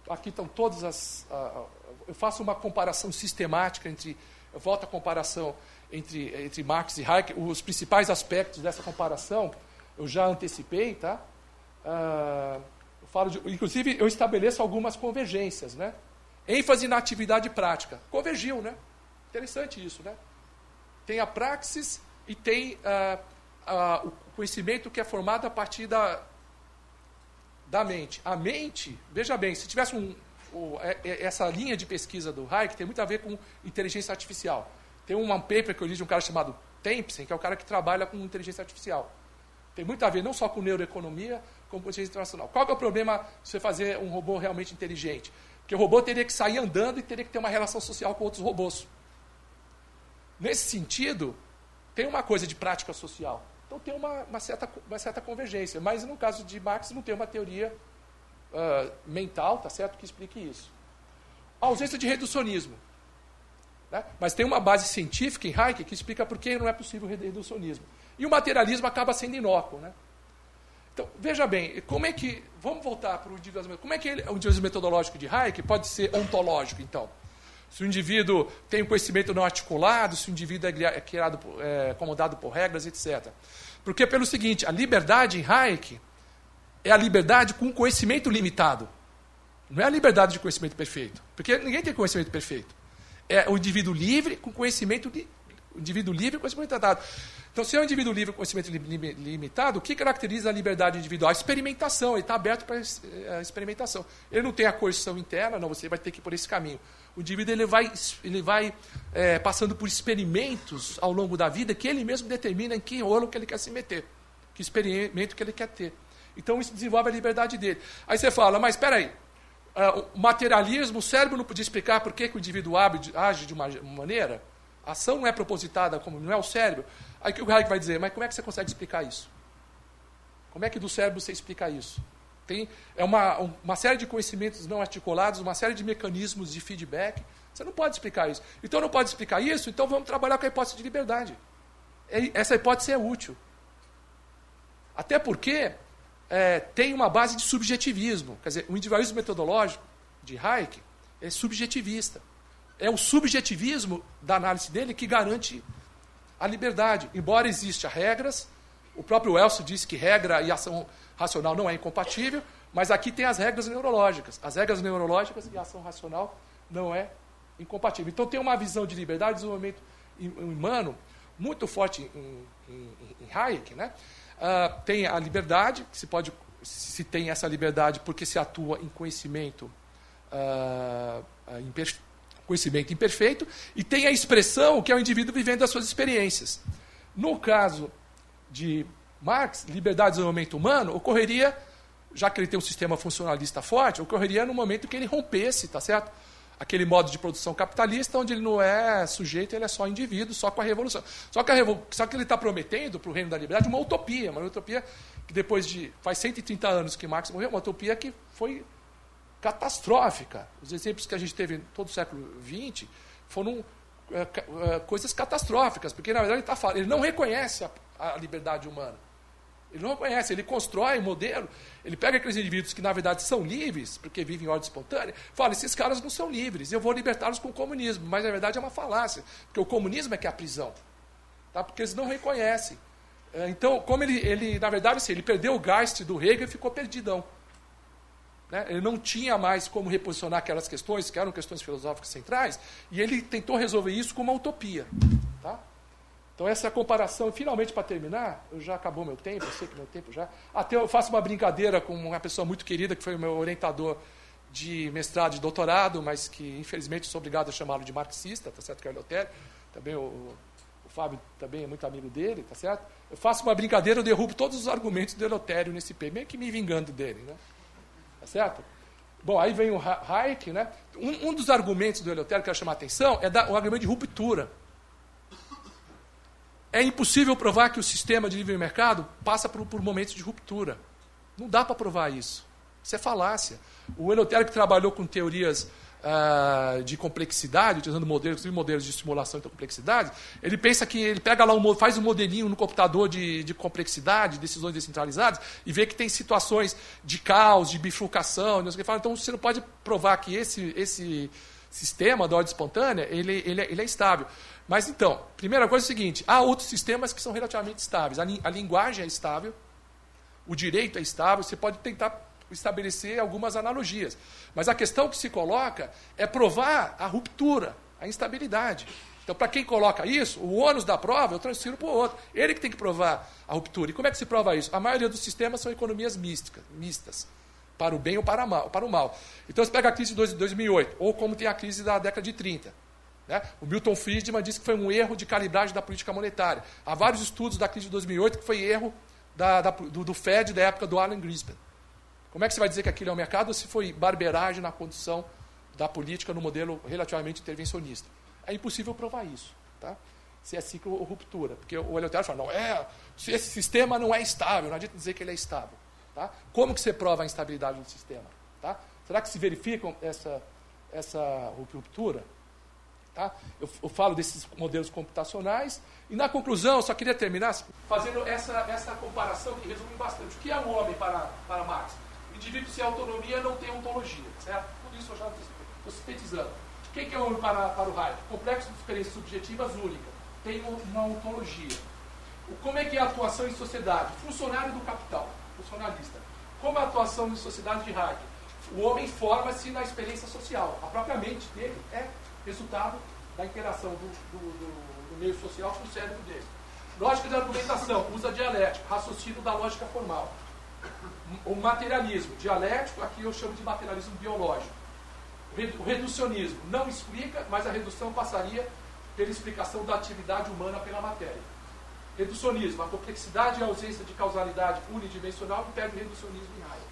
Aqui estão todas as. Uh, eu faço uma comparação sistemática entre. Eu volto à comparação entre, entre Marx e Hayek. Os principais aspectos dessa comparação eu já antecipei, tá? Uh, eu falo de, inclusive, eu estabeleço algumas convergências, né? Ênfase na atividade prática. Convergiu, né? Interessante isso, né? Tem a praxis e tem ah, ah, o conhecimento que é formado a partir da, da mente. A mente, veja bem, se tivesse um, é, é, essa linha de pesquisa do Hayek tem muito a ver com inteligência artificial. Tem um paper que eu li de um cara chamado Tempsen, que é o cara que trabalha com inteligência artificial. Tem muito a ver não só com neuroeconomia, como consciência internacional. Qual é o problema de você fazer um robô realmente inteligente? Porque o robô teria que sair andando e teria que ter uma relação social com outros robôs. Nesse sentido, tem uma coisa de prática social. Então tem uma, uma, certa, uma certa convergência. Mas no caso de Marx não tem uma teoria uh, mental, tá certo, que explique isso. A ausência de reducionismo. Né? Mas tem uma base científica em Hayek que explica por que não é possível reducionismo. E o materialismo acaba sendo inócuo. Né? Então, veja bem, como é que. Vamos voltar para o indivíduo. Como é que ele, o indivíduo metodológico de Hayek pode ser ontológico, então? Se o indivíduo tem um conhecimento não articulado, se o indivíduo é, criado, é acomodado por regras, etc. Porque, pelo seguinte, a liberdade em Hayek é a liberdade com conhecimento limitado. Não é a liberdade de conhecimento perfeito. Porque ninguém tem conhecimento perfeito. É o indivíduo livre com conhecimento li, o indivíduo livre com conhecimento limitado. Então, se é um indivíduo livre com conhecimento limitado, o que caracteriza a liberdade individual? A experimentação. Ele está aberto para a eh, experimentação. Ele não tem a coerção interna, não, você vai ter que ir por esse caminho. O indivíduo ele vai, ele vai é, passando por experimentos ao longo da vida que ele mesmo determina em que rolo que ele quer se meter, que experimento que ele quer ter. Então isso desenvolve a liberdade dele. Aí você fala, mas espera aí, uh, o materialismo, o cérebro não podia explicar por que, que o indivíduo age de uma maneira? A ação não é propositada, como não é o cérebro. Aí o Hayek vai dizer, mas como é que você consegue explicar isso? Como é que do cérebro você explica isso? Tem, é uma, uma série de conhecimentos não articulados, uma série de mecanismos de feedback. Você não pode explicar isso. Então não pode explicar isso, então vamos trabalhar com a hipótese de liberdade. Essa hipótese é útil. Até porque é, tem uma base de subjetivismo. Quer dizer, o individualismo metodológico de Hayek é subjetivista. É o subjetivismo da análise dele que garante a liberdade. Embora existam regras, o próprio Elcio disse que regra e ação racional não é incompatível, mas aqui tem as regras neurológicas. As regras neurológicas e a ação racional não é incompatível. Então tem uma visão de liberdade e desenvolvimento humano muito forte em, em, em Hayek. Né? Uh, tem a liberdade, que se pode se tem essa liberdade porque se atua em conhecimento, uh, conhecimento imperfeito, e tem a expressão que é o indivíduo vivendo as suas experiências. No caso de Marx, liberdade e desenvolvimento humano, ocorreria, já que ele tem um sistema funcionalista forte, ocorreria no momento que ele rompesse, tá certo? Aquele modo de produção capitalista, onde ele não é sujeito, ele é só indivíduo, só com a revolução. Só que, a revol... só que ele está prometendo para o reino da liberdade uma utopia, uma utopia que depois de. faz 130 anos que Marx morreu, uma utopia que foi catastrófica. Os exemplos que a gente teve em todo o século XX foram é, é, coisas catastróficas, porque na verdade ele, tá falando, ele não reconhece a, a liberdade humana. Ele não conhece, ele constrói um modelo, ele pega aqueles indivíduos que na verdade são livres, porque vivem em ordem espontânea, fala, esses caras não são livres, eu vou libertá-los com o comunismo. Mas na verdade é uma falácia, porque o comunismo é que é a prisão. Tá? Porque eles não reconhecem. É, então, como ele, ele na verdade, assim, ele perdeu o Geist do Hegel e ficou perdidão. Né? Ele não tinha mais como reposicionar aquelas questões, que eram questões filosóficas centrais, e ele tentou resolver isso com uma utopia. Tá? Então, essa é a comparação. Finalmente, para terminar, eu já acabou meu tempo, eu sei que meu tempo já. Até eu faço uma brincadeira com uma pessoa muito querida, que foi o meu orientador de mestrado e doutorado, mas que, infelizmente, sou obrigado a chamá-lo de marxista, tá certo, que é o Também o, o Fábio também é muito amigo dele, tá certo? Eu faço uma brincadeira, eu derrubo todos os argumentos do Eleutério nesse P, meio que me vingando dele, né? Tá certo? Bom, aí vem o Hayek, né? Um, um dos argumentos do Eleutério que eu quero chamar a atenção é da, o argumento de ruptura. É impossível provar que o sistema de livre mercado passa por, por momentos de ruptura. Não dá para provar isso. Isso é falácia. O Eleutério que trabalhou com teorias uh, de complexidade, utilizando modelos, modelos de simulação de complexidade, ele pensa que ele pega lá um, faz um modelinho no computador de, de complexidade, decisões descentralizadas, e vê que tem situações de caos, de bifurcação, não sei o que fala. Então você não pode provar que esse, esse sistema da ordem espontânea ele, ele, é, ele é estável. Mas então, primeira coisa é o seguinte: há outros sistemas que são relativamente estáveis. A, a linguagem é estável, o direito é estável, você pode tentar estabelecer algumas analogias. Mas a questão que se coloca é provar a ruptura, a instabilidade. Então, para quem coloca isso, o ônus da prova eu transfiro para o outro. Ele que tem que provar a ruptura. E como é que se prova isso? A maioria dos sistemas são economias místicas, mistas, para o bem ou para, mal, para o mal. Então, você pega a crise de 2008, ou como tem a crise da década de 30. Né? O Milton Friedman disse que foi um erro de calibragem da política monetária. Há vários estudos da crise de 2008 que foi erro da, da, do, do Fed da época do Alan Greenspan. Como é que você vai dizer que aquilo é um mercado se foi barberagem na condição da política no modelo relativamente intervencionista? É impossível provar isso. Tá? Se é ciclo ou ruptura. Porque o Eleutério fala, não, é, se esse sistema não é estável, não adianta dizer que ele é estável. Tá? Como que você prova a instabilidade do sistema? Tá? Será que se verificam essa, essa ruptura? Tá? Eu, eu, falo desses modelos computacionais. E na conclusão, eu só queria terminar fazendo essa, essa comparação que resume bastante. O que é o homem para, para Marx? Indivíduo sem autonomia não tem ontologia. Certo? Tudo isso eu já estou sintetizando. O que é o para, para o Hayek? Complexo de experiências subjetivas única. Tem uma ontologia. Como é que é a atuação em sociedade? Funcionário do capital, funcionalista. Como é a atuação em sociedade de Hayek? O homem forma-se na experiência social. A própria mente dele é resultado da interação do, do, do, do meio social com o cérebro dele. Lógica de argumentação, usa dialética, raciocínio da lógica formal. O materialismo, dialético, aqui eu chamo de materialismo biológico. O reducionismo não explica, mas a redução passaria pela explicação da atividade humana pela matéria. Reducionismo, a complexidade e a ausência de causalidade unidimensional impede o reducionismo em Hayek.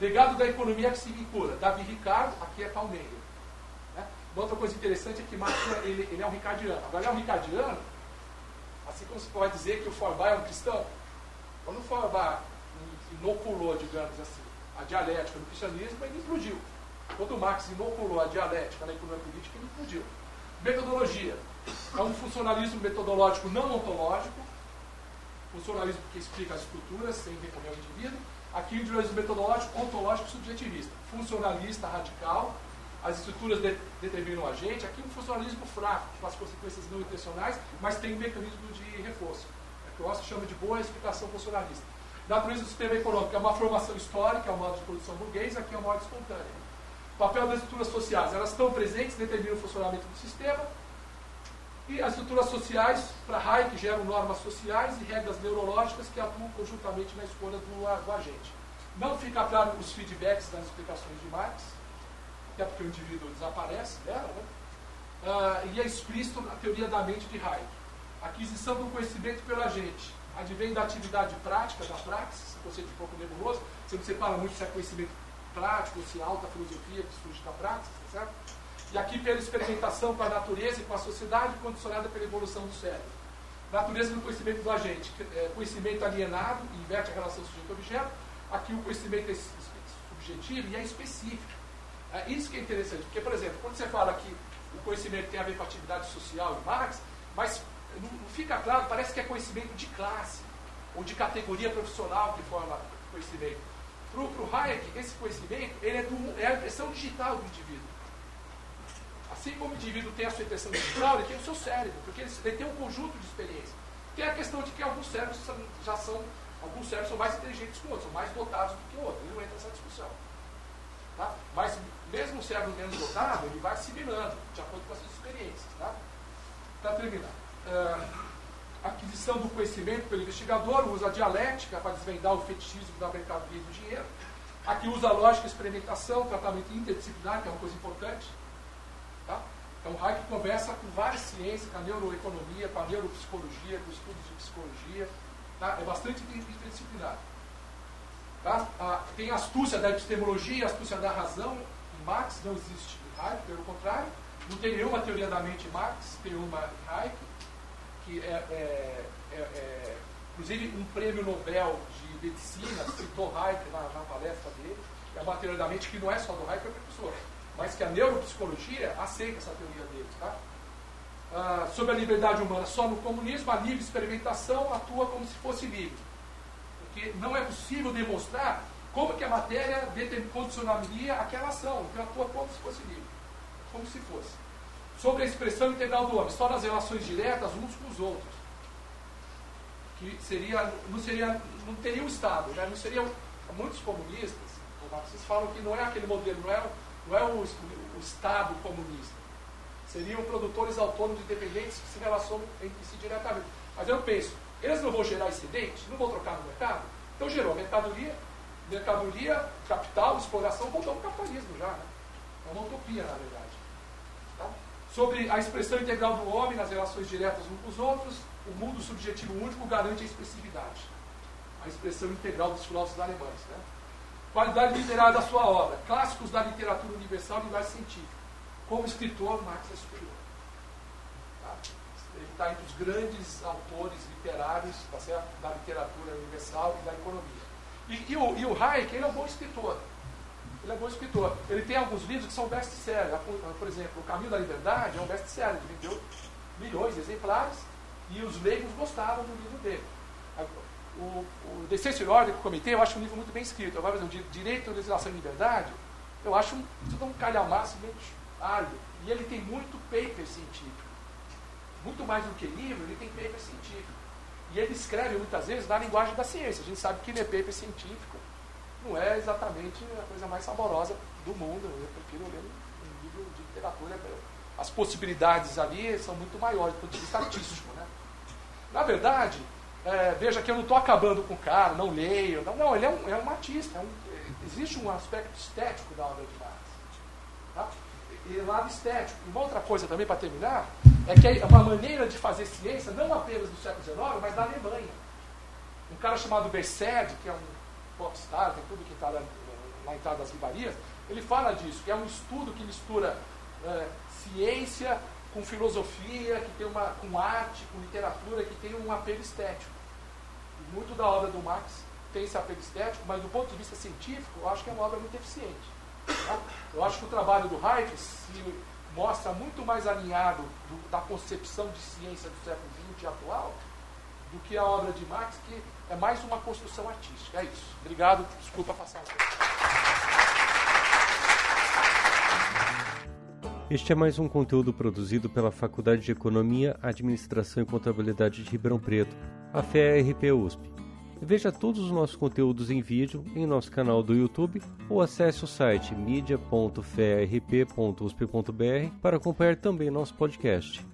Legado da economia que se vincula, Davi Ricardo, aqui é Palmeira. Uma outra coisa interessante é que Marx ele, ele é um ricardiano. Agora, ele é um ricardiano, assim como se pode dizer que o Feuerbach é um cristão. Quando o Feuerbach inoculou, digamos assim, a dialética no cristianismo, ele explodiu. Quando Marx inoculou a dialética na economia política, ele explodiu. Metodologia. É um funcionalismo metodológico não ontológico, funcionalismo que explica as estruturas sem recorrer ao indivíduo. Aqui, individualismo metodológico, ontológico subjetivista. Funcionalista radical, as estruturas de, determinam a gente. Aqui um funcionalismo fraco, com as consequências não intencionais, mas tem um mecanismo de reforço. É que o Oscar chama de boa explicação funcionalista. Natureza do sistema econômico é uma formação histórica, é o modo de produção burguês, aqui é o modo espontâneo. O papel das estruturas sociais, elas estão presentes, determinam o funcionamento do sistema. E as estruturas sociais, para Hayek, geram normas sociais e regras neurológicas que atuam conjuntamente na escolha do, do agente. Não fica claro os feedbacks das explicações de Marx, até porque o indivíduo desaparece dela, né? Ah, e é explícito na teoria da mente de Hayek. Aquisição do conhecimento pela gente advém da atividade prática, da praxis, conceito um pouco nebuloso, você não separa muito se é conhecimento prático, se é alta filosofia que surge da praxis, tá certo? E aqui pela experimentação com a natureza e com a sociedade, condicionada pela evolução do cérebro. Natureza do conhecimento do agente, é, conhecimento alienado, inverte a relação sujeito-objeto. Aqui o conhecimento é subjetivo e é específico. É isso que é interessante, porque, por exemplo, quando você fala que o conhecimento tem a ver com a atividade social e Marx, mas não, fica claro, parece que é conhecimento de classe, ou de categoria profissional que forma conhecimento. Para o Hayek, esse conhecimento ele é, do, é a impressão digital do indivíduo. Assim como o indivíduo tem a sua impressão digital, ele tem o seu cérebro, porque ele, ele tem um conjunto de experiências. Tem a questão de que alguns cérebros já são, alguns cérebros são mais inteligentes que outros, são mais dotados do que outros. Ele não entra nessa discussão. Tá? Mas mesmo o cérebro menos dotado, ele vai assimilando, de acordo com as suas experiências. Tá? Para terminar, uh, aquisição do conhecimento pelo investigador, usa a dialética para desvendar o fetichismo da mercadoria e do dinheiro. Aqui usa a lógica, experimentação, tratamento interdisciplinar, que é uma coisa importante. Tá? Então, Hayek conversa com várias ciências, com a neuroeconomia, com a neuropsicologia, com estudos de psicologia. Tá? É bastante interdisciplinar. Tá? Ah, tem astúcia da epistemologia, astúcia da razão, Marx não existe em Hayek, pelo contrário. Não tem nenhuma teoria da mente Marx, tem uma em Hayek, que é, é, é, é inclusive um prêmio Nobel de medicina citou Hayek na, na, palestra dele. É uma teoria da mente que não é só do Hayek, é professor, mas que a neuropsicologia aceita essa teoria dele. Tá? Ah, sobre a liberdade humana só no comunismo, a livre experimentação atua como se fosse livre. Porque não é possível demonstrar como que a matéria condicionaria aquela ação, então atua como se fosse livre, como se fosse. Sobre a expressão integral do homem, só nas relações diretas uns com os outros. Que seria, não, seria, não teria o Estado, né? não seriam muitos comunistas, vocês falam que não é aquele modelo, não é, não é o, o Estado comunista. Seriam produtores autônomos independentes que se relacionam entre si diretamente. Mas eu penso, eles não vão gerar excedente, não vão trocar no mercado, então gerou mercadoria, mercadoria, capital, exploração, voltou ao capitalismo já. Né? É uma utopia, na verdade. Sobre a expressão integral do homem nas relações diretas uns com os outros, o mundo subjetivo único garante a expressividade. a expressão integral dos filósofos alemães. Né? Qualidade literária da sua obra, clássicos da literatura universal e linguagem científica. Como escritor, Marx é superior. Tá? Ele está entre os grandes autores literários tá da literatura universal e da economia. E, e, o, e o Hayek, ele é um bom escritor. Ele é bom escritor. Ele tem alguns livros que são best-sellers. Por exemplo, O Caminho da Liberdade é um best-seller. Ele vendeu milhões de exemplares e os leigos gostavam do livro dele. O, o Decência Order que eu comentei, eu acho um livro muito bem escrito. Agora, o Direito, Legislação e Liberdade, eu acho um, um calhamaço meio árduo. E ele tem muito paper científico. Muito mais do que livro, ele tem paper científico. E ele escreve muitas vezes na linguagem da ciência. A gente sabe que ler paper científico não é exatamente a coisa mais saborosa do mundo. Eu prefiro ler um livro de literatura. As possibilidades ali são muito maiores do ponto de vista artístico. Né? Na verdade, é, veja que eu não estou acabando com o cara, não leio. Não, não ele é um, é um artista. É um, existe um aspecto estético da obra de Marx. Tá? E lado estético. Uma outra coisa também para terminar, é que é uma maneira de fazer ciência, não apenas do século XIX, mas da Alemanha. Um cara chamado Bersed, que é um popstar, tem tudo que está na, entrada das livrarias, ele fala disso, que é um estudo que mistura é, ciência com filosofia, que tem uma, com arte, com literatura, que tem um apelo estético. Muito da obra do Marx tem esse apelo estético, mas do ponto de vista científico, eu acho que é uma obra muito eficiente. Tá? Eu acho que o trabalho do Hayek se mostra muito mais alinhado do, da concepção de ciência do século XX atual do que a obra de Marx, que é mais uma construção artística. É isso. Obrigado. Desculpa passar um pouco. Este é mais um conteúdo produzido pela Faculdade de Economia, Administração e Contabilidade de Ribeirão Preto, a FERP USP. Veja todos os nossos conteúdos em vídeo em nosso canal do YouTube ou acesse o site media.ferp.usp.br para acompanhar também nosso podcast.